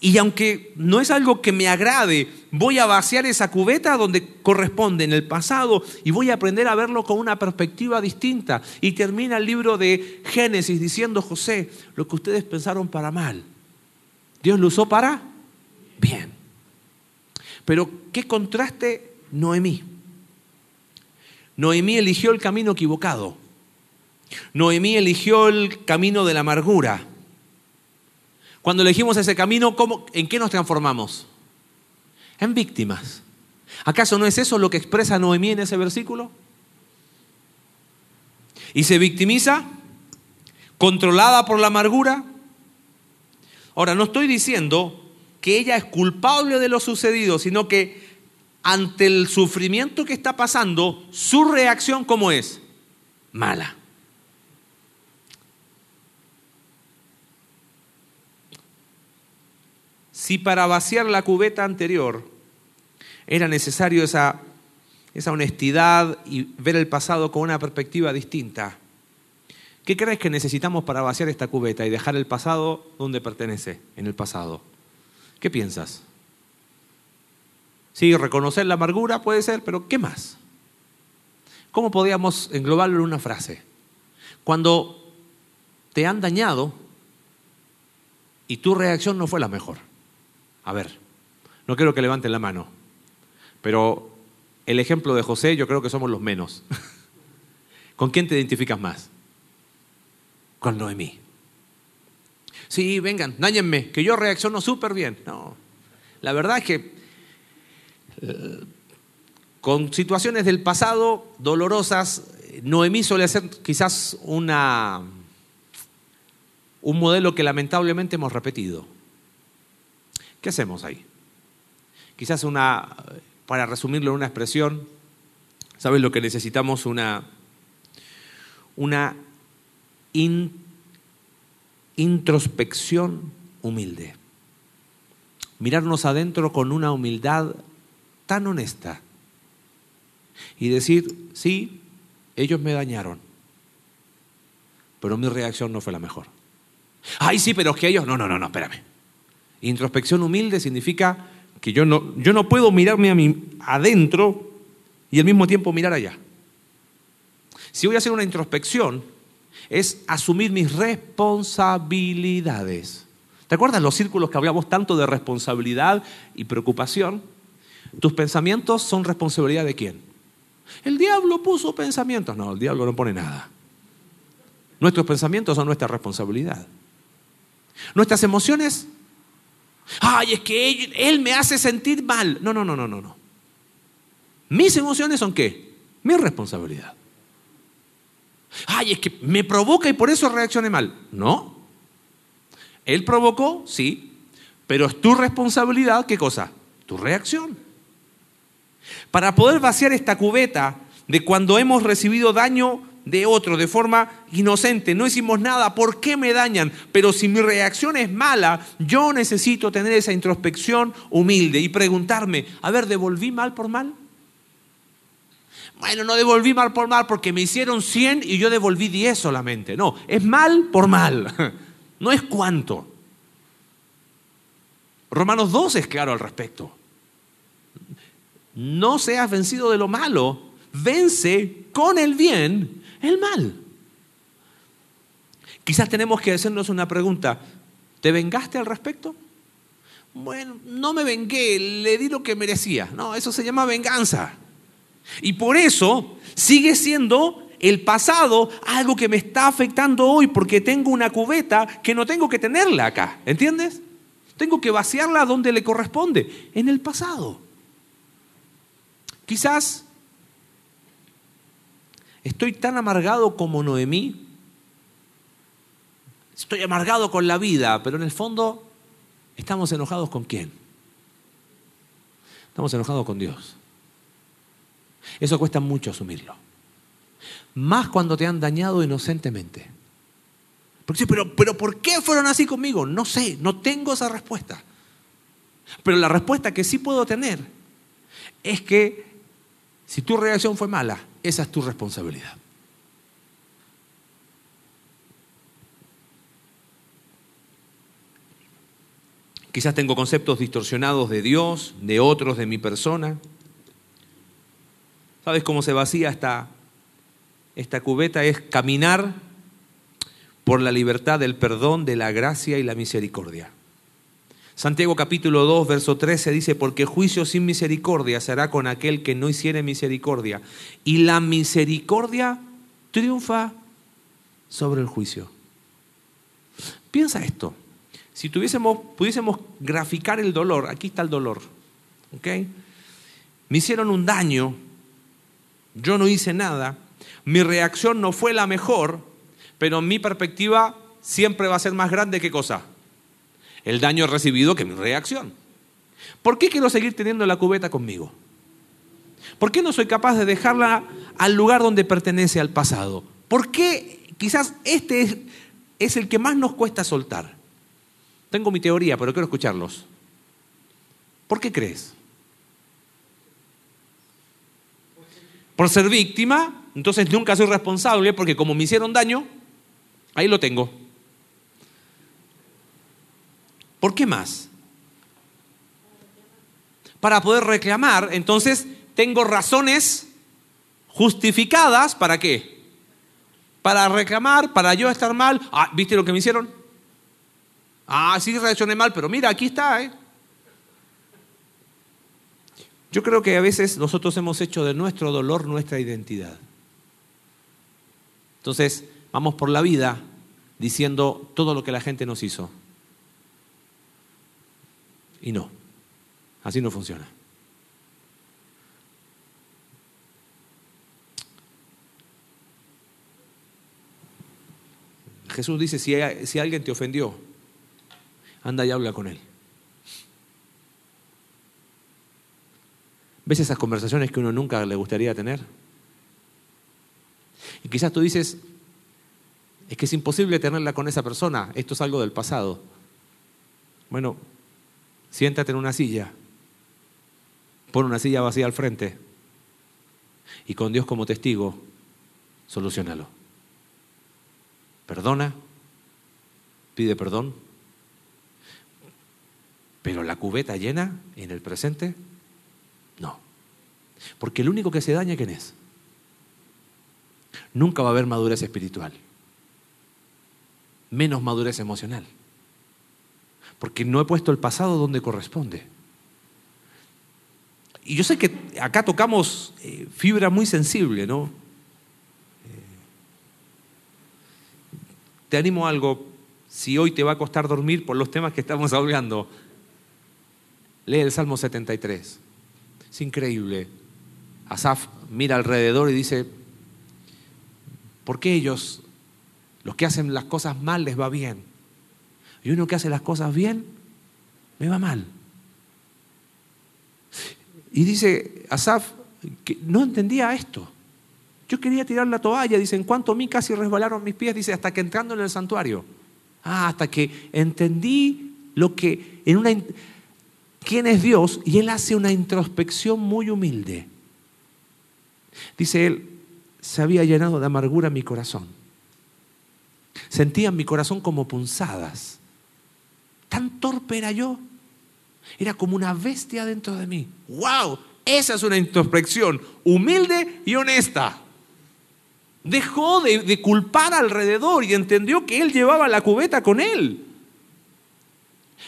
Y aunque no es algo que me agrade, voy a vaciar esa cubeta donde corresponde en el pasado y voy a aprender a verlo con una perspectiva distinta. Y termina el libro de Génesis diciendo, José, lo que ustedes pensaron para mal, Dios lo usó para bien. Pero qué contraste Noemí. Noemí eligió el camino equivocado. Noemí eligió el camino de la amargura. Cuando elegimos ese camino, ¿en qué nos transformamos? En víctimas. ¿Acaso no es eso lo que expresa Noemí en ese versículo? Y se victimiza, controlada por la amargura. Ahora, no estoy diciendo que ella es culpable de lo sucedido, sino que ante el sufrimiento que está pasando, su reacción ¿cómo es? Mala. si para vaciar la cubeta anterior era necesario esa, esa honestidad y ver el pasado con una perspectiva distinta, ¿qué crees que necesitamos para vaciar esta cubeta y dejar el pasado donde pertenece, en el pasado? ¿Qué piensas? Sí, reconocer la amargura puede ser, pero ¿qué más? ¿Cómo podríamos englobarlo en una frase? Cuando te han dañado y tu reacción no fue la mejor. A ver, no quiero que levanten la mano, pero el ejemplo de José yo creo que somos los menos. ¿Con quién te identificas más? Con Noemí. Sí, vengan, dañenme, que yo reacciono súper bien. No, la verdad es que con situaciones del pasado dolorosas, Noemí suele ser quizás una, un modelo que lamentablemente hemos repetido. ¿Qué hacemos ahí? Quizás una, para resumirlo en una expresión, ¿sabes lo que necesitamos? Una, una introspección humilde. Mirarnos adentro con una humildad tan honesta y decir, sí, ellos me dañaron, pero mi reacción no fue la mejor. Ay, sí, pero es que ellos, no, no, no, no, espérame. Introspección humilde significa que yo no, yo no puedo mirarme a mí adentro y al mismo tiempo mirar allá. Si voy a hacer una introspección, es asumir mis responsabilidades. ¿Te acuerdas los círculos que hablamos tanto de responsabilidad y preocupación? ¿Tus pensamientos son responsabilidad de quién? El diablo puso pensamientos. No, el diablo no pone nada. Nuestros pensamientos son nuestra responsabilidad. Nuestras emociones Ay, es que él, me hace sentir mal. No, no, no, no, no, no. Mis emociones son qué? Mi responsabilidad. Ay, es que me provoca y por eso reaccioné mal. No. Él provocó, sí, pero es tu responsabilidad, ¿qué cosa? Tu reacción. Para poder vaciar esta cubeta de cuando hemos recibido daño de otro de forma inocente, no hicimos nada, ¿por qué me dañan? Pero si mi reacción es mala, yo necesito tener esa introspección humilde y preguntarme, a ver, ¿devolví mal por mal? Bueno, no devolví mal por mal porque me hicieron 100 y yo devolví 10 solamente. No, es mal por mal. No es cuánto. Romanos 2 es claro al respecto. No seas vencido de lo malo, vence con el bien el mal. Quizás tenemos que hacernos una pregunta. ¿Te vengaste al respecto? Bueno, no me vengué, le di lo que merecía. No, eso se llama venganza. Y por eso sigue siendo el pasado algo que me está afectando hoy porque tengo una cubeta que no tengo que tenerla acá. ¿Entiendes? Tengo que vaciarla donde le corresponde, en el pasado. Quizás estoy tan amargado como Noemí. Estoy amargado con la vida, pero en el fondo estamos enojados con quién? Estamos enojados con Dios. Eso cuesta mucho asumirlo. Más cuando te han dañado inocentemente. Porque pero, pero ¿por qué fueron así conmigo? No sé, no tengo esa respuesta. Pero la respuesta que sí puedo tener es que si tu reacción fue mala, esa es tu responsabilidad. Quizás tengo conceptos distorsionados de Dios, de otros, de mi persona. ¿Sabes cómo se vacía esta, esta cubeta? Es caminar por la libertad del perdón, de la gracia y la misericordia. Santiago capítulo 2, verso 13 dice, porque juicio sin misericordia será con aquel que no hiciere misericordia. Y la misericordia triunfa sobre el juicio. Piensa esto. Si tuviésemos, pudiésemos graficar el dolor, aquí está el dolor. ¿ok? Me hicieron un daño, yo no hice nada, mi reacción no fue la mejor, pero mi perspectiva siempre va a ser más grande que cosa. El daño recibido que mi reacción. ¿Por qué quiero seguir teniendo la cubeta conmigo? ¿Por qué no soy capaz de dejarla al lugar donde pertenece al pasado? ¿Por qué quizás este es, el que más nos cuesta soltar? Tengo mi teoría, pero quiero escucharlos. ¿Por qué crees? por ser víctima, entonces nunca soy responsable porque como me hicieron daño, ahí lo tengo. ¿Por qué más? Para poder reclamar, entonces tengo razones justificadas para qué? Para reclamar, para yo estar mal. Ah, ¿viste lo que me hicieron? Ah, sí reaccioné mal, pero mira, aquí está, ¿eh? Yo creo que a veces nosotros hemos hecho de nuestro dolor nuestra identidad. Entonces, vamos por la vida diciendo todo lo que la gente nos hizo. Y no, así no funciona. Jesús dice, si, si alguien te ofendió, anda y habla con él. ¿Ves esas conversaciones que uno nunca le gustaría tener? Y quizás tú dices, es que es imposible tenerla con esa persona, esto es algo del pasado. Bueno, siéntate en una silla, pon una silla vacía al frente y con Dios como testigo, solucionalo. Perdona, pide perdón, pero la cubeta llena en el presente no. Porque el único que se daña, ¿quién es? Nunca va a haber madurez espiritual. Menos madurez emocional. Porque no he puesto el pasado donde corresponde. Y yo sé que acá tocamos eh, fibra muy sensible, ¿no? Eh, te animo a algo, si hoy te va a costar dormir por los temas que estamos hablando, lee el Salmo 73. Es increíble. Asaf mira alrededor y dice, ¿por qué ellos, los que hacen las cosas mal, les va bien? Y uno que hace las cosas bien, me va mal. Y dice Asaf que no entendía esto. Yo quería tirar la toalla, dice, en cuanto a mí casi resbalaron mis pies, dice, hasta que entrando en el santuario. Ah, hasta que entendí lo que en una quién es Dios y él hace una introspección muy humilde. Dice él, se había llenado de amargura mi corazón. Sentía en mi corazón como punzadas. Tan torpe era yo. Era como una bestia dentro de mí. ¡Wow! Esa es una introspección humilde y honesta. Dejó de, culpar alrededor y entendió que él llevaba la cubeta con él.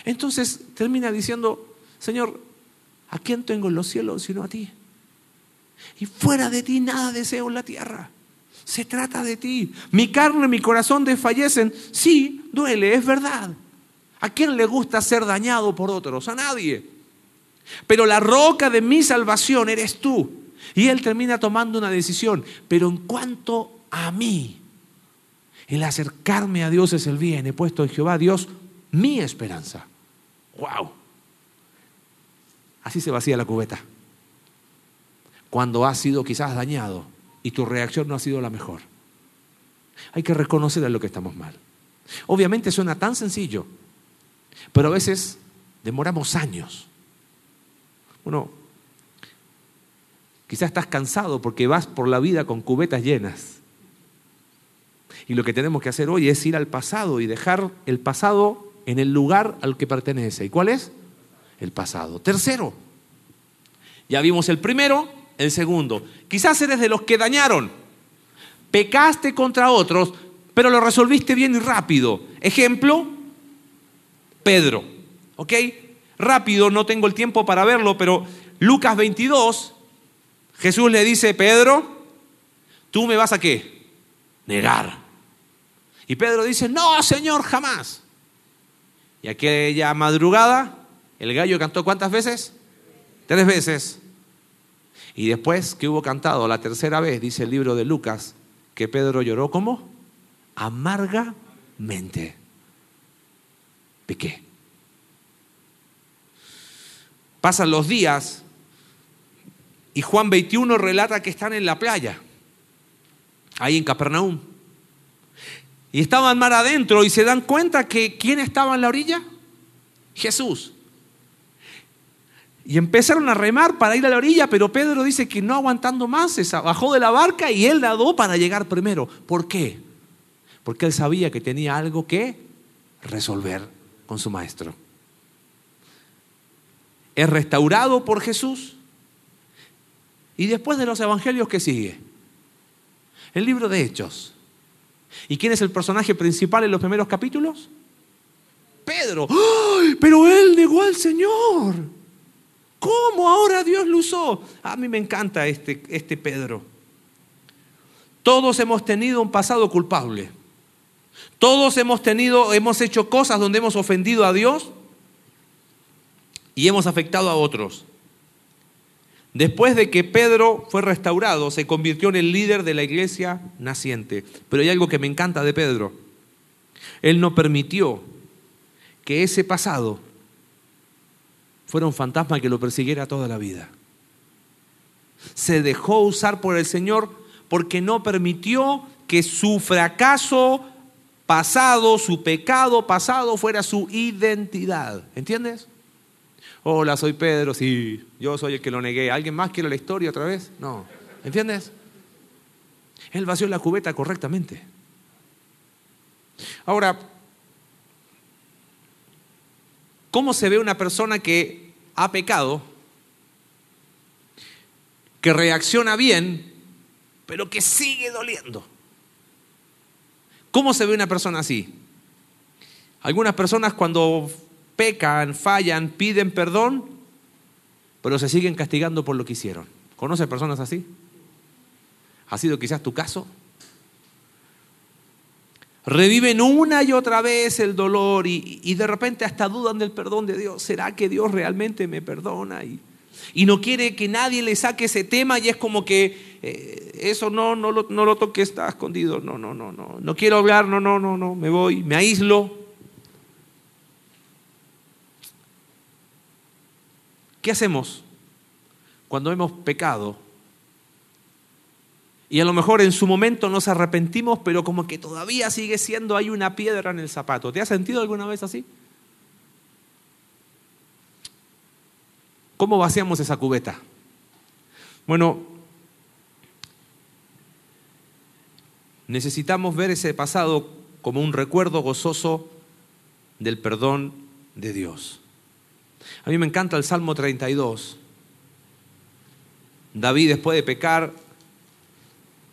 Entonces termina diciendo, Señor, ¿a quién tengo en los cielos sino a ti? Y fuera de ti nada deseo en la tierra. Se trata de ti. Mi carne y mi corazón desfallecen. Sí, duele, es verdad. ¿A quién le gusta ser dañado por otros? A nadie. Pero la roca de mi salvación eres tú. Y él termina tomando una decisión. Pero en cuanto a mí, el acercarme a Dios es el bien. He puesto en Jehová Dios mi esperanza. ¡Wow! Así se vacía la cubeta cuando has sido quizás dañado y tu reacción no ha sido la mejor. Hay que reconocer a lo que estamos mal. Obviamente suena tan sencillo, pero a veces demoramos años. Bueno, quizás estás cansado porque vas por la vida con cubetas llenas. Y lo que tenemos que hacer hoy es ir al pasado y dejar el pasado en el lugar al que pertenece. ¿Y cuál es? El pasado. Tercero, ya vimos el primero, el segundo. Quizás eres de los que dañaron. Pecaste contra otros, pero lo resolviste bien y rápido. Ejemplo, Pedro. ¿Ok? Rápido, no tengo el tiempo para verlo, pero Lucas 22, Jesús le dice, Pedro, tú me vas a qué? Negar. Y Pedro dice, no, Señor, jamás. Y aquella madrugada, el gallo cantó cuántas veces? Tres veces. Y después que hubo cantado la tercera vez, dice el libro de Lucas, que Pedro lloró como amargamente. Qué? Pasan los días y Juan 21 relata que están en la playa, ahí en Capernaum. Y estaban mar adentro y se dan cuenta que ¿quién estaba en la orilla? Jesús. Y empezaron a remar para ir a la orilla, pero Pedro dice que no aguantando más, se bajó de la barca y él nadó para llegar primero. ¿Por qué? Porque él sabía que tenía algo que resolver con su maestro. Es restaurado por Jesús. Y después de los evangelios, ¿qué sigue? El libro de Hechos. ¿Y quién es el personaje principal en los primeros capítulos? Pedro. ¡Ay! Pero él negó al Señor. ¿Cómo ahora Dios lo usó? A mí me encanta este, este Pedro. Todos hemos tenido un pasado culpable. Todos hemos tenido, hemos hecho cosas donde hemos ofendido a Dios y hemos afectado a otros. Después de que Pedro fue restaurado, se convirtió en el líder de la iglesia naciente. Pero hay algo que me encanta de Pedro. Él no permitió que ese pasado fuera un fantasma que lo persiguiera toda la vida. Se dejó usar por el Señor porque no permitió que su fracaso pasado, su pecado pasado fuera su identidad. ¿Entiendes? Hola, soy Pedro, sí, yo soy el que lo negué. ¿Alguien más quiere la historia otra vez? No. ¿Entiendes? Él vació la cubeta correctamente. Ahora, ¿cómo se ve una persona que ha pecado, que reacciona bien, pero que sigue doliendo. ¿Cómo se ve una persona así? Algunas personas cuando pecan, fallan, piden perdón, pero se siguen castigando por lo que hicieron. ¿Conoces personas así? ¿Ha sido quizás tu caso? reviven una y otra vez el dolor y, de repente hasta dudan del perdón de Dios. ¿Será que Dios realmente me perdona? Y y no quiere que nadie le saque ese tema y es como que eh, eso no, no lo, no lo toque, está escondido, no, no, no, no, no quiero hablar, no, no, no, no, me voy, me aíslo. ¿Qué hacemos cuando hemos pecado? Y a lo mejor en su momento nos arrepentimos, pero como que todavía sigue siendo, hay una piedra en el zapato. ¿Te has sentido alguna vez así? ¿Cómo vaciamos esa cubeta? Bueno, necesitamos ver ese pasado como un recuerdo gozoso del perdón de Dios. A mí me encanta el Salmo 32. David, después de pecar,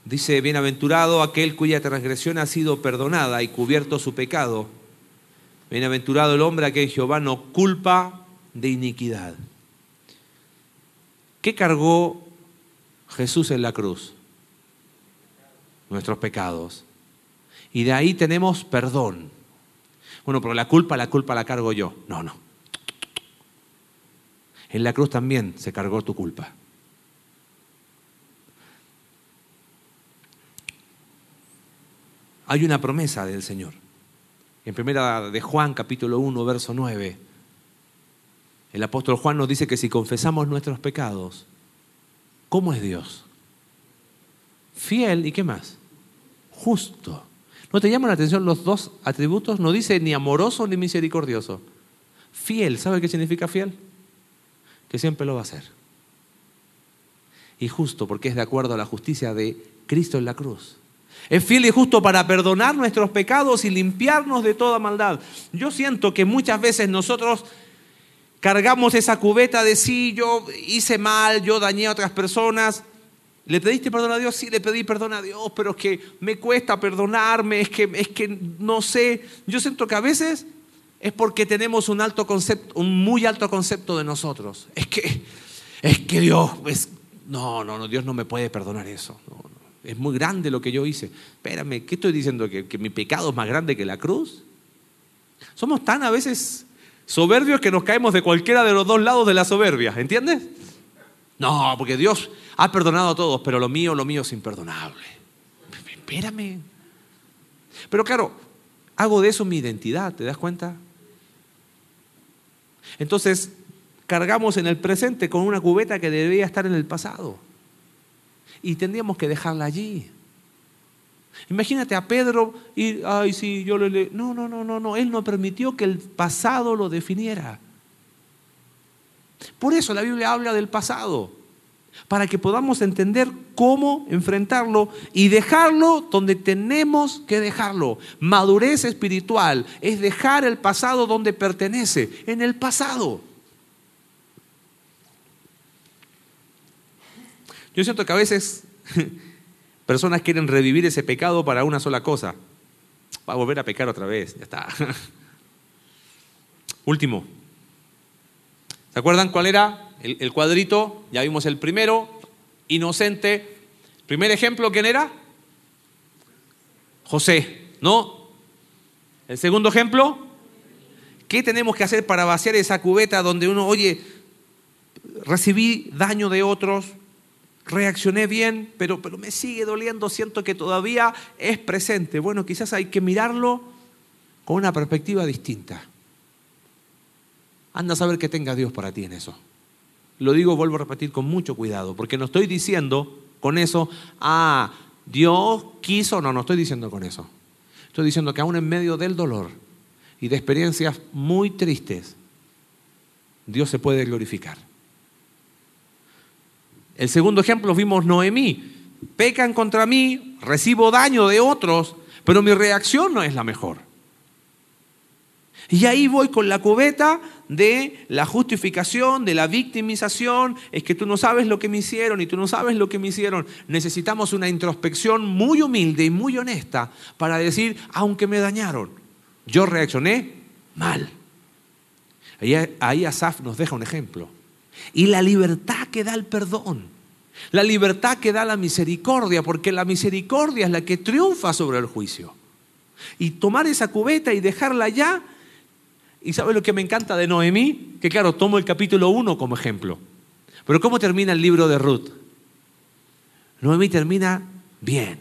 dice, bienaventurado aquel cuya transgresión ha sido perdonada y cubierto su pecado. Bienaventurado el hombre a quien Jehová no culpa de iniquidad. ¿Qué cargó Jesús en la cruz? Nuestros pecados. Y de ahí tenemos perdón. Bueno, pero la culpa, la culpa la cargo yo. No, no. En la cruz también se cargó tu culpa. Hay una promesa del Señor. En primera de Juan, capítulo 1, verso 9 el apóstol Juan nos dice que si confesamos nuestros pecados, ¿cómo es Dios? Fiel y qué más? Justo. ¿No te llaman la atención los dos atributos? No dice ni amoroso ni misericordioso. Fiel, ¿sabe qué significa fiel? Que siempre lo va a hacer. Y justo porque es de acuerdo a la justicia de Cristo en la cruz. Es fiel y justo para perdonar nuestros pecados y limpiarnos de toda maldad. Yo siento que muchas veces nosotros cargamos esa cubeta de sí, yo hice mal, yo dañé a otras personas. ¿Le pediste perdón a Dios? Sí, le pedí perdón a Dios, pero es que me cuesta perdonarme, es que, es que no sé. Yo siento que a veces es porque tenemos un alto concepto, un muy alto concepto de nosotros. Es que, es que Dios, es, no, no, no, Dios no me puede perdonar eso. Es muy grande lo que yo hice. Espérame, ¿qué estoy diciendo? ¿Que, ¿Que mi pecado es más grande que la cruz? Somos tan a veces Soberbios que nos caemos de cualquiera de los dos lados de la soberbia, ¿entiendes? No, porque Dios ha perdonado a todos, pero lo mío, lo mío es imperdonable. Espérame. Pero claro, hago de eso mi identidad, ¿te das cuenta? Entonces, cargamos en el presente con una cubeta que debería estar en el pasado. Y tendríamos que dejarla allí. Imagínate a Pedro y, ay, sí, yo le... No, no, no, no, no. Él no permitió que el pasado lo definiera. Por eso la Biblia habla del pasado, para que podamos entender cómo enfrentarlo y dejarlo donde tenemos que dejarlo. Madurez espiritual es dejar el pasado donde pertenece, en el pasado. Yo siento que a veces Personas quieren revivir ese pecado para una sola cosa. Va a volver a pecar otra vez, ya está. Último. ¿Se acuerdan cuál era el, cuadrito? Ya vimos el primero, inocente. Primer ejemplo, ¿quién era? José, ¿no? El segundo ejemplo, ¿qué tenemos que hacer para vaciar esa cubeta donde uno, oye, recibí daño de otros, reaccioné bien, pero, pero me sigue doliendo, siento que todavía es presente. Bueno, quizás hay que mirarlo con una perspectiva distinta. Anda a saber qué tenga Dios para ti en eso. Lo digo, vuelvo a repetir con mucho cuidado, porque no estoy diciendo con eso, ah, Dios quiso, no, no estoy diciendo con eso. Estoy diciendo que aún en medio del dolor y de experiencias muy tristes, Dios se puede glorificar. El segundo ejemplo vimos Noemí. Pecan contra mí, recibo daño de otros, pero mi reacción no es la mejor. Y ahí voy con la cubeta de la justificación, de la victimización, es que tú no sabes lo que me hicieron y tú no sabes lo que me hicieron. Necesitamos una introspección muy humilde y muy honesta para decir, aunque me dañaron, yo reaccioné mal. Ahí, ahí Asaf nos deja un ejemplo. Y la libertad que da el perdón. La libertad que da la misericordia, porque la misericordia es la que triunfa sobre el juicio. Y tomar esa cubeta y dejarla allá. ¿Y sabe lo que me encanta de Noemí? Que claro, tomo el capítulo 1 como ejemplo. Pero ¿cómo termina el libro de Ruth? Noemí termina bien.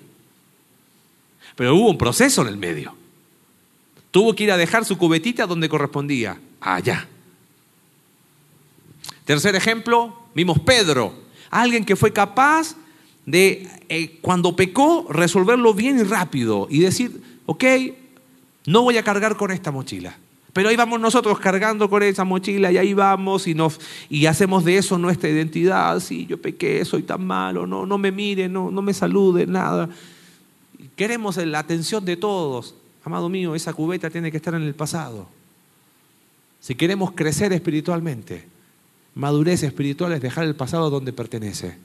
Pero hubo un proceso en el medio. Tuvo que ir a dejar su cubetita donde correspondía, allá. Tercer ejemplo, vimos Pedro, alguien que fue capaz de, eh, cuando pecó, resolverlo bien y rápido y decir, ok, no voy a cargar con esta mochila. Pero ahí vamos nosotros cargando con esa mochila y ahí vamos y, nos, y hacemos de eso nuestra identidad. Sí, yo pequé, soy tan malo, no, no me miren, no, no me saluden, nada. Queremos la atención de todos. Amado mío, esa cubeta tiene que estar en el pasado. Si queremos crecer espiritualmente, madurez espiritual es dejar el pasado donde pertenece,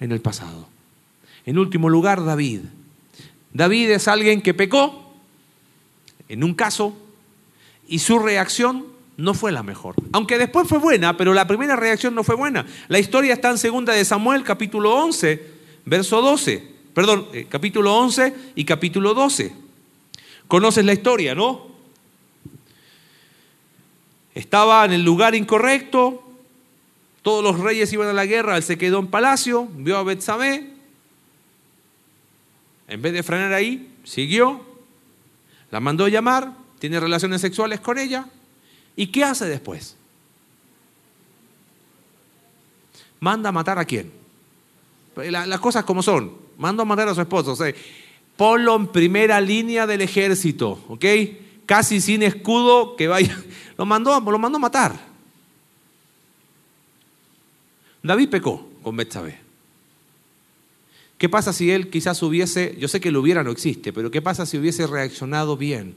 en el pasado. En último lugar, David. David es alguien que pecó, en un caso, y su reacción no fue la mejor. Aunque después fue buena, pero la primera reacción no fue buena. La historia está en segunda de Samuel, capítulo 11, verso 12. Perdón, eh, capítulo 11 y capítulo 12. Conoces la historia, ¿no? Estaba en el lugar incorrecto, todos los reyes iban a la guerra, él se quedó en palacio, vio a Betsabé, en vez de frenar ahí, siguió, la mandó a llamar, tiene relaciones sexuales con ella. ¿Y qué hace después? Manda a matar a quién? Las cosas como son. Manda a matar a su esposo. O sea, ponlo en primera línea del ejército, ¿ok? Casi sin escudo, que vaya. Lo mandó, lo mandó a matar. David pecó con Betsabé. ¿Qué pasa si él quizás hubiese, yo sé que lo hubiera no existe, pero qué pasa si hubiese reaccionado bien?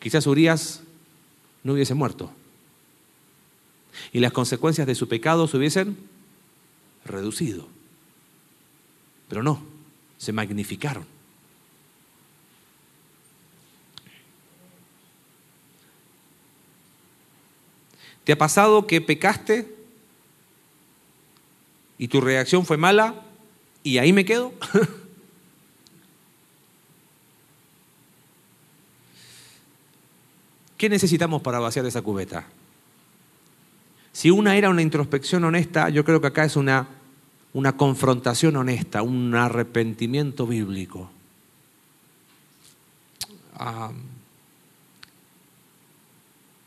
Quizás Urias no hubiese muerto. Y las consecuencias de su pecado se hubiesen reducido. Pero no, se magnificaron. ¿Te ha pasado que pecaste y tu reacción fue mala y ahí me quedo? ¿Qué necesitamos para vaciar esa cubeta? Si una era una introspección honesta, yo creo que acá es una, una confrontación honesta, un arrepentimiento bíblico.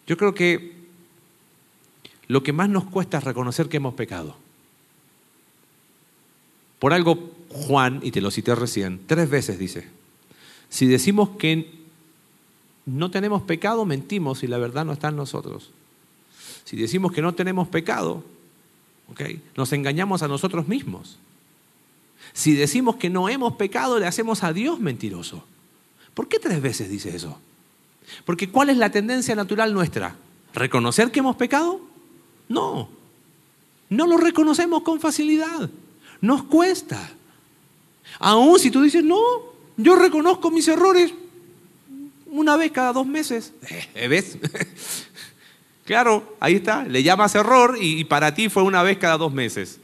yo creo que lo que más nos cuesta es reconocer que hemos pecado. Por algo Juan, y te lo cité recién, tres veces dice, si decimos que no tenemos pecado, mentimos y la verdad no está en nosotros. Si decimos que no tenemos pecado, nos engañamos a nosotros mismos. Si decimos que no hemos pecado, le hacemos a Dios mentiroso. ¿Por qué tres veces dice eso? Porque ¿cuál es la tendencia natural nuestra? ¿Reconocer que hemos pecado? No. No lo reconocemos con facilidad. Nos cuesta. Aún si tú dices, no, yo reconozco mis errores, una vez cada dos meses. ¿Ves? claro, ahí está, le llamas error y para ti fue una vez cada dos meses.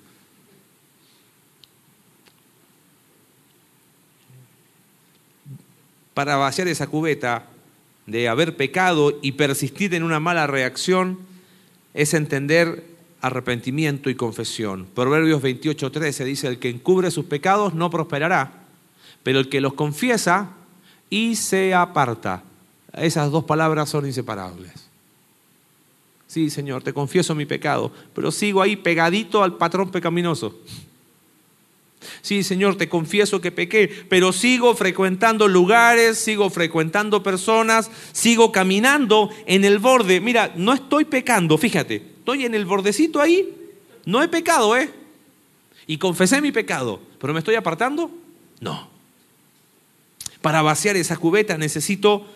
Para vaciar esa cubeta de haber pecado y persistir en una mala reacción es entender arrepentimiento y confesión. Proverbios 28:13 dice, el que encubre sus pecados no prosperará, pero el que los confiesa y se aparta. Esas dos palabras son inseparables. Sí, Señor, te confieso mi pecado, pero sigo ahí pegadito al patrón pecaminoso. Sí, Señor, te confieso que pequé, pero sigo frecuentando lugares, sigo frecuentando personas, sigo caminando en el borde. Mira, no estoy pecando, fíjate, estoy en el bordecito ahí, no he pecado, ¿eh? Y confesé mi pecado, pero ¿me estoy apartando? No. Para vaciar esa cubeta necesito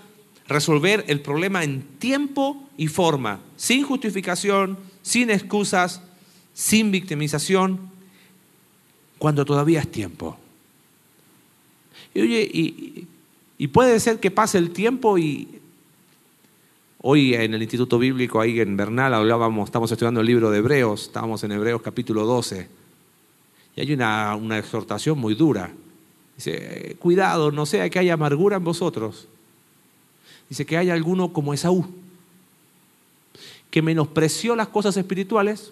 resolver el problema en tiempo y forma, sin justificación, sin excusas, sin victimización, cuando todavía es tiempo. Y oye, y, puede ser que pase el tiempo y hoy en el Instituto Bíblico, ahí en Bernal, hablábamos, estamos estudiando el libro de Hebreos, estábamos en Hebreos capítulo 12, y hay una, una exhortación muy dura. Dice, cuidado, no sea que haya amargura en vosotros. Dice que haya alguno como Esaú, que menospreció las cosas espirituales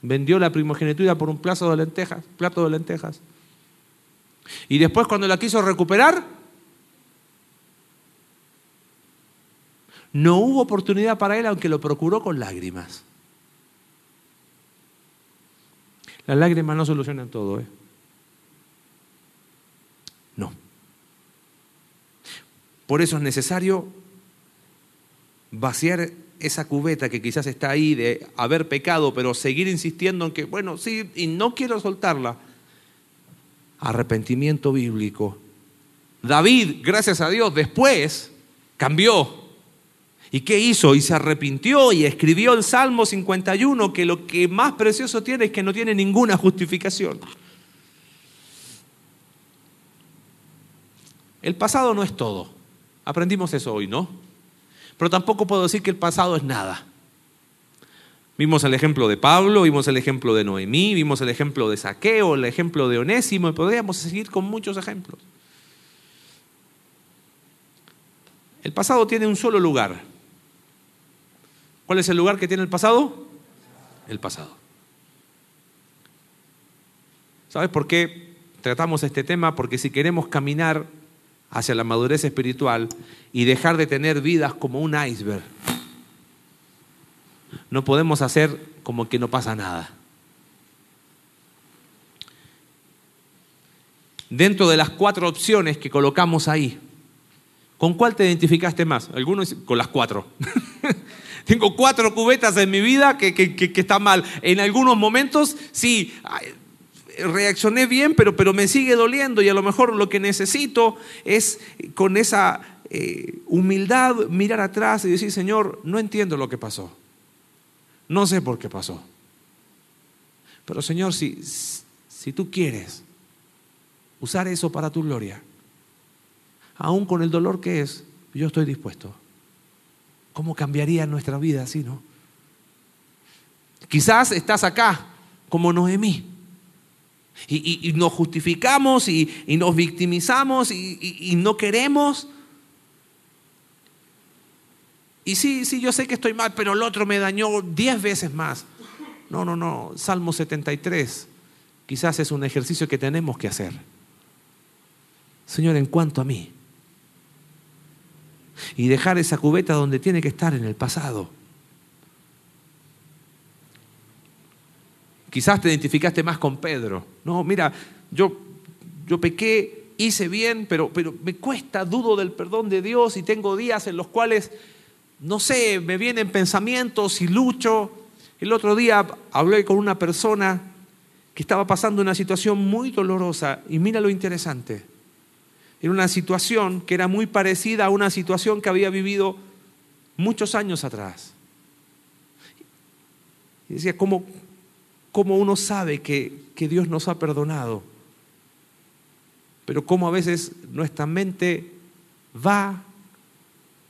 Vendió la primogenitura por un de lentejas, plato de lentejas. Y después cuando la quiso recuperar, no hubo oportunidad para él aunque lo procuró con lágrimas. Las lágrimas no solucionan todo, ¿eh? No. Por eso es necesario vaciar esa cubeta que quizás está ahí de haber pecado, pero seguir insistiendo en que, bueno, sí, y no quiero soltarla. Arrepentimiento bíblico. David, gracias a Dios, después cambió ¿Y qué hizo? Y se arrepintió y escribió el Salmo 51 que lo que más precioso tiene es que no tiene ninguna justificación. El pasado no es todo. Aprendimos eso hoy, ¿no? Pero tampoco puedo decir que el pasado es nada. Vimos el ejemplo de Pablo, vimos el ejemplo de Noemí, vimos el ejemplo de Saqueo, el ejemplo de Onésimo, y podríamos seguir con muchos ejemplos. El pasado tiene un solo lugar, ¿Cuál es el lugar que tiene el pasado? El pasado. ¿Sabes por qué tratamos este tema? Porque si queremos caminar hacia la madurez espiritual y dejar de tener vidas como un iceberg, no podemos hacer como que no pasa nada. Dentro de las cuatro opciones que colocamos ahí, ¿con cuál te identificaste más? Algunos con las cuatro. Tengo cuatro cubetas en mi vida que, que, están mal. En algunos momentos sí, reaccioné bien, pero, pero me sigue doliendo y a lo mejor lo que necesito es con esa eh, humildad mirar atrás y decir, Señor, no entiendo lo que pasó. No sé por qué pasó. Pero Señor, si, si tú quieres usar eso para tu gloria, aún con el dolor que es, yo estoy dispuesto. ¿Cómo cambiaría nuestra vida así, no? Quizás estás acá como Noemí. Y, nos justificamos y, nos victimizamos y, no queremos. Y sí, sí, yo sé que estoy mal, pero el otro me dañó diez veces más. No, no, no. Salmo 73 quizás es un ejercicio que tenemos que hacer. Señor, en cuanto a mí, y dejar esa cubeta donde tiene que estar en el pasado. Quizás te identificaste más con Pedro. No, mira, yo, yo pequé, hice bien, pero, pero me cuesta, dudo del perdón de Dios y tengo días en los cuales, no sé, me vienen pensamientos y lucho. El otro día hablé con una persona que estaba pasando una situación muy dolorosa y mira lo interesante en una situación que era muy parecida a una situación que había vivido muchos años atrás. Y decía, ¿cómo, cómo uno sabe que, que Dios nos ha perdonado? Pero cómo a veces nuestra mente va,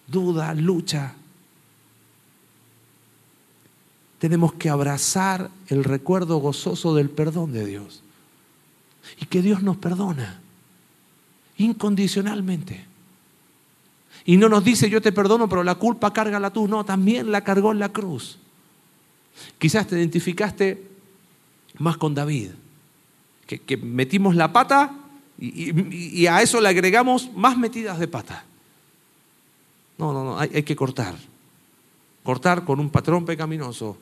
duda, lucha. Tenemos que abrazar el recuerdo gozoso del perdón de Dios. Y que Dios nos perdona incondicionalmente. Y no nos dice yo te perdono, pero la culpa cárgala tú. No, también la cargó en la cruz. Quizás te identificaste más con David, que, metimos la pata y, a eso le agregamos más metidas de pata. No, no, no, hay que cortar. Cortar con un patrón pecaminoso,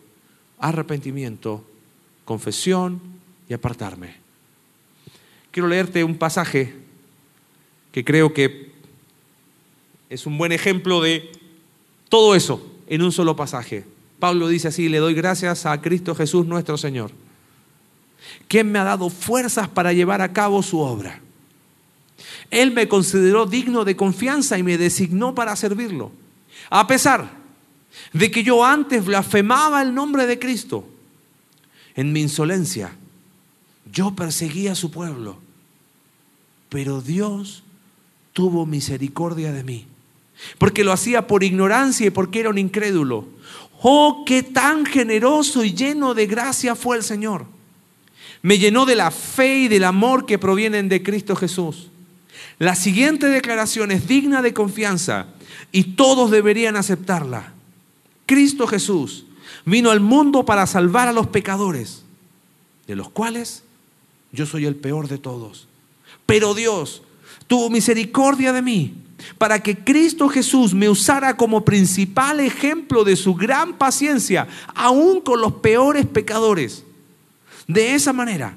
arrepentimiento, confesión y apartarme. Quiero leerte un pasaje que creo que es un buen ejemplo de todo eso en un solo pasaje. Pablo dice así, le doy gracias a Cristo Jesús nuestro Señor, quien me ha dado fuerzas para llevar a cabo su obra. Él me consideró digno de confianza y me designó para servirlo, a pesar de que yo antes blasfemaba el nombre de Cristo. En mi insolencia, yo perseguía a su pueblo, pero Dios tuvo misericordia de mí. Porque lo hacía por ignorancia y porque era un incrédulo. Oh, qué tan generoso y lleno de gracia fue el Señor. Me llenó de la fe y del amor que provienen de Cristo Jesús. La siguiente declaración es digna de confianza y todos deberían aceptarla. Cristo Jesús vino al mundo para salvar a los pecadores, de los cuales yo soy el peor de todos. Pero Dios tuvo misericordia de mí para que Cristo Jesús me usara como principal ejemplo de su gran paciencia, aún con los peores pecadores. De esa manera,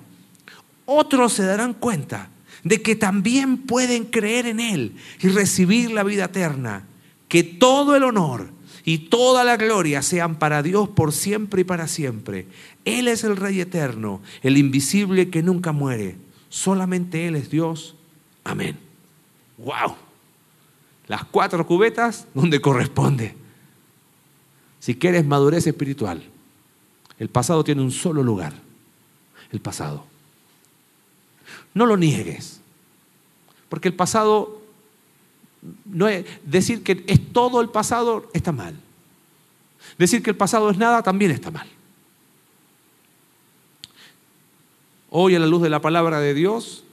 otros se darán cuenta de que también pueden creer en Él y recibir la vida eterna. Que todo el honor y toda la gloria sean para Dios por siempre y para siempre. Él es el Rey eterno, el invisible que nunca muere. Solamente Él es Dios. Amén. ¡Wow! Las cuatro cubetas donde corresponde. Si quieres madurez espiritual, el pasado tiene un solo lugar. El pasado. No lo niegues. Porque el pasado, no es, decir que es todo el pasado está mal. Decir que el pasado es nada también está mal. Hoy a la luz de la palabra de Dios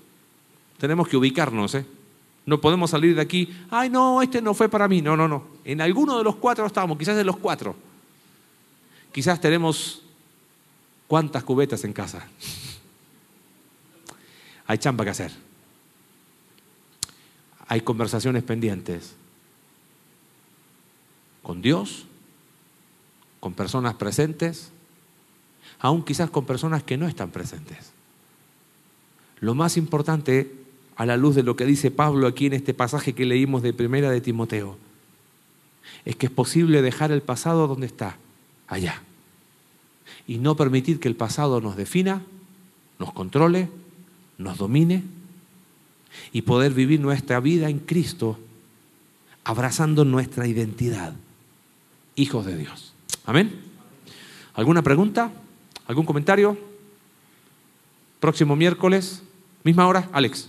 tenemos que ubicarnos. ¿eh? No podemos salir de aquí, ay no, este no fue para mí. No, no, no. En alguno de los cuatro estamos, quizás de los cuatro. Quizás tenemos cuántas cubetas en casa hay chamba que hacer. Hay conversaciones pendientes con Dios, con personas presentes, aún quizás con personas que no están presentes. Lo más importante, a la luz de lo que dice Pablo aquí en este pasaje que leímos de Primera de Timoteo, es que es posible dejar el pasado donde está, allá, y no permitir que el pasado nos defina, nos controle nos domine y poder vivir nuestra vida en Cristo abrazando nuestra identidad, hijos de Dios. Amén. ¿Alguna pregunta? ¿Algún comentario? Próximo miércoles, misma hora, Alex.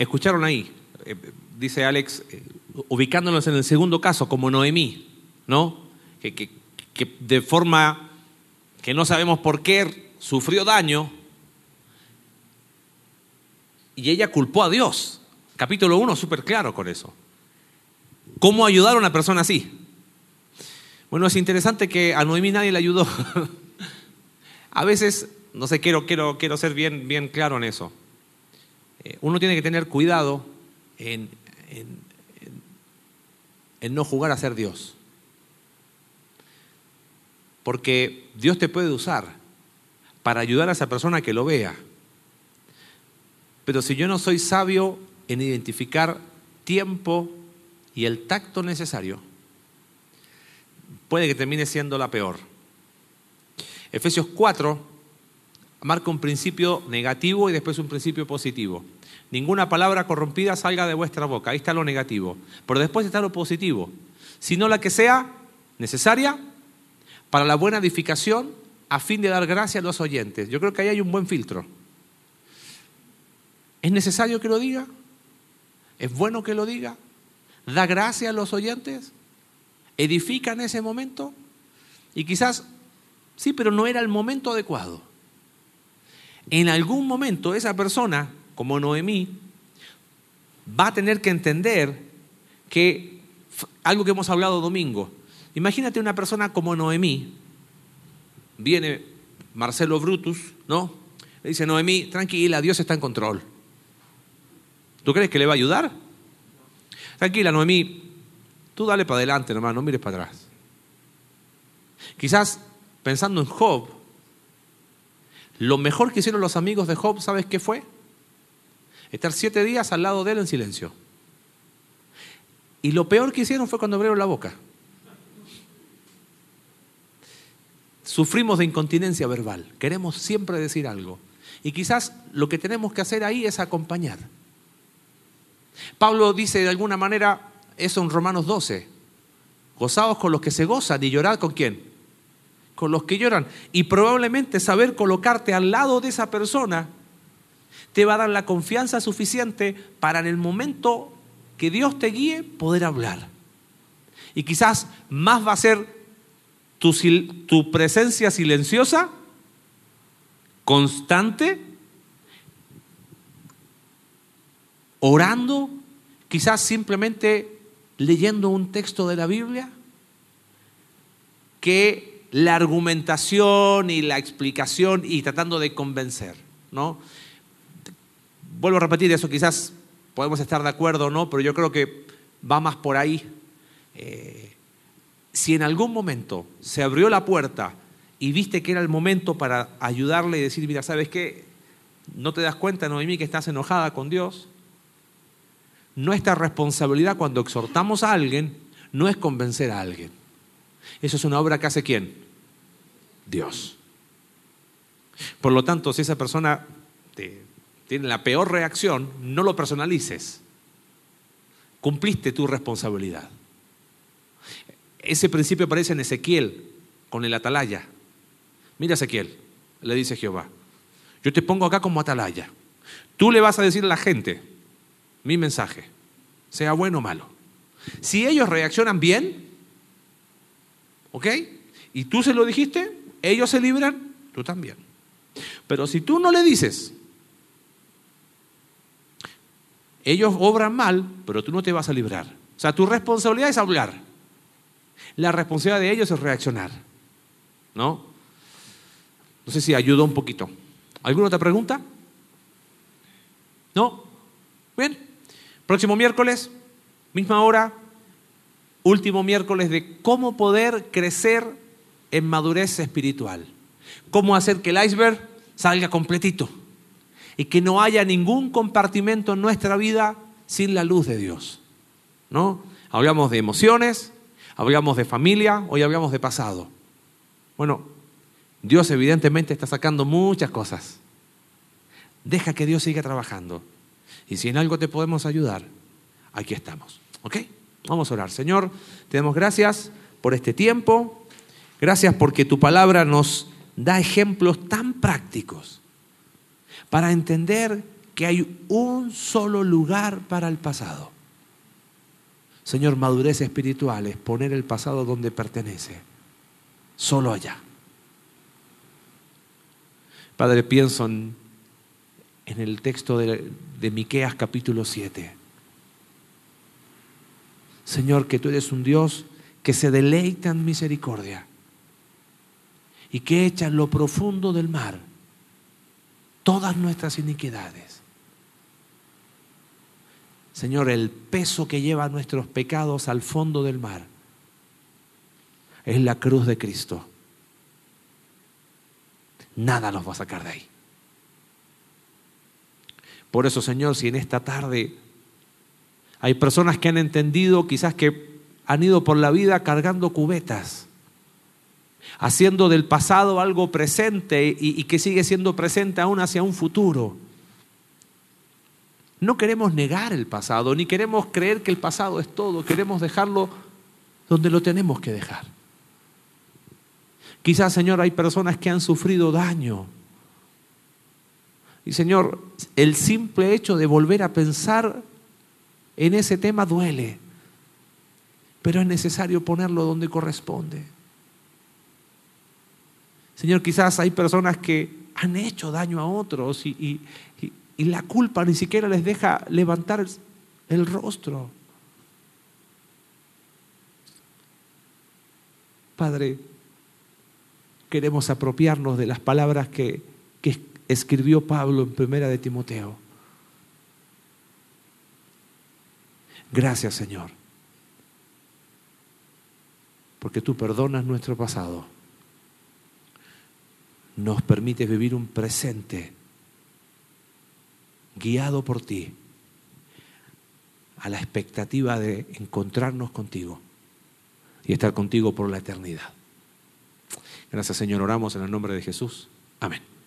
Escucharon ahí, eh, dice Alex, eh, ubicándonos en el segundo caso, como Noemí, ¿no? Que, que, que de forma que no sabemos por qué sufrió daño, y ella culpó a Dios. Capítulo 1, súper claro con eso. ¿Cómo ayudar a una persona así? Bueno, es interesante que a Noemí nadie le ayudó. a veces, no sé, quiero, quiero, quiero ser bien, bien claro en eso. Eh, uno tiene que tener cuidado en, en no jugar a ser Dios. Porque Dios te puede usar para ayudar a esa persona que lo vea pero si yo no soy sabio en identificar tiempo y el tacto necesario, puede que termine siendo la peor. Efesios 4 marca un principio negativo y después un principio positivo. Ninguna palabra corrompida salga de vuestra boca. Ahí está lo negativo. Pero después está lo positivo. Sino la que sea necesaria para la buena edificación a fin de dar gracia a los oyentes. Yo creo que ahí hay un buen filtro. ¿Es necesario que lo diga? ¿Es bueno que lo diga? ¿Da gracia a los oyentes? ¿Edifica en ese momento? Y quizás, sí, pero no era el momento adecuado. En algún momento esa persona, como Noemí, va a tener que entender que algo que hemos hablado domingo, imagínate una persona como Noemí, viene Marcelo Brutus, ¿no? Le dice, Noemí, tranquila, Dios está en control. ¿Tú crees que le va a ayudar? Tranquila, Noemí, tú dale para adelante nomás, no mires para atrás. Quizás pensando en Job, lo mejor que hicieron los amigos de Job, ¿sabes qué fue? Estar siete días al lado de él en silencio. Y lo peor que hicieron fue cuando abrieron la boca. sufrimos de incontinencia verbal, queremos siempre decir algo. Y quizás lo que tenemos que hacer ahí es acompañar. Pablo dice de alguna manera eso en Romanos 12. Gozaos con los que se gozan y llorad con quién? Con los que lloran. Y probablemente saber colocarte al lado de esa persona te va a dar la confianza suficiente para en el momento que Dios te guíe poder hablar. Y quizás más va a ser tu, tu presencia silenciosa, constante, orando, quizás simplemente leyendo un texto de la Biblia, que la argumentación y la explicación y tratando de convencer, ¿no? Vuelvo a repetir eso, quizás podemos estar de acuerdo o no, pero yo creo que va más por ahí. Eh, si en algún momento se abrió la puerta y viste que era el momento para ayudarle y decir, mira, ¿sabes qué? ¿No te das cuenta, Noemí, que estás enojada con Dios? Nuestra responsabilidad cuando exhortamos a alguien no es convencer a alguien. Eso es una obra que hace quién? Dios. Por lo tanto, si esa persona tiene la peor reacción, no lo personalices. Cumpliste tu responsabilidad. Ese principio aparece en Ezequiel con el atalaya. Mira Ezequiel, le dice Jehová, yo te pongo acá como atalaya. Tú le vas a decir a la gente, mi mensaje, sea bueno o malo. Si ellos reaccionan bien, ¿ok? Y tú se lo dijiste, ellos se libran, tú también. Pero si tú no le dices, ellos obran mal, pero tú no te vas a librar. O sea, tu responsabilidad es hablar. La responsabilidad de ellos es reaccionar. ¿No? No sé si ayudó un poquito. ¿Alguna otra pregunta? ¿No? Bien. Próximo miércoles, misma hora, último miércoles de cómo poder crecer en madurez espiritual. Cómo hacer que el iceberg salga completito y que no haya ningún compartimento en nuestra vida sin la luz de Dios. ¿No? Hablamos de emociones, hablamos de familia, hoy hablamos de pasado. Bueno, Dios evidentemente está sacando muchas cosas. Deja que Dios siga trabajando. Y si en algo te podemos ayudar, aquí estamos. ¿Ok? Vamos a orar. Señor, te damos gracias por este tiempo. Gracias porque tu palabra nos da ejemplos tan prácticos para entender que hay un solo lugar para el pasado. Señor, madurez espiritual es poner el pasado donde pertenece, solo allá. Padre, pienso en el texto de, Miqueas capítulo 7. Señor, que tú eres un Dios que se deleita en misericordia y que echa en lo profundo del mar todas nuestras iniquidades. Señor, el peso que lleva nuestros pecados al fondo del mar es la cruz de Cristo. Nada nos va a sacar de ahí. Por eso, Señor, si en esta tarde hay personas que han entendido, quizás que han ido por la vida cargando cubetas, haciendo del pasado algo presente y, que sigue siendo presente aún hacia un futuro. No queremos negar el pasado, ni queremos creer que el pasado es todo, queremos dejarlo donde lo tenemos que dejar. Quizás, Señor, hay personas que han sufrido daño y Señor, el simple hecho de volver a pensar en ese tema duele, pero es necesario ponerlo donde corresponde. Señor, quizás hay personas que han hecho daño a otros y, la culpa ni siquiera les deja levantar el rostro. Padre, queremos apropiarnos de las palabras que, que, escribió Pablo en primera de Timoteo. Gracias Señor, porque tú perdonas nuestro pasado, nos permites vivir un presente guiado por ti a la expectativa de encontrarnos contigo y estar contigo por la eternidad. Gracias Señor, oramos en el nombre de Jesús. Amén.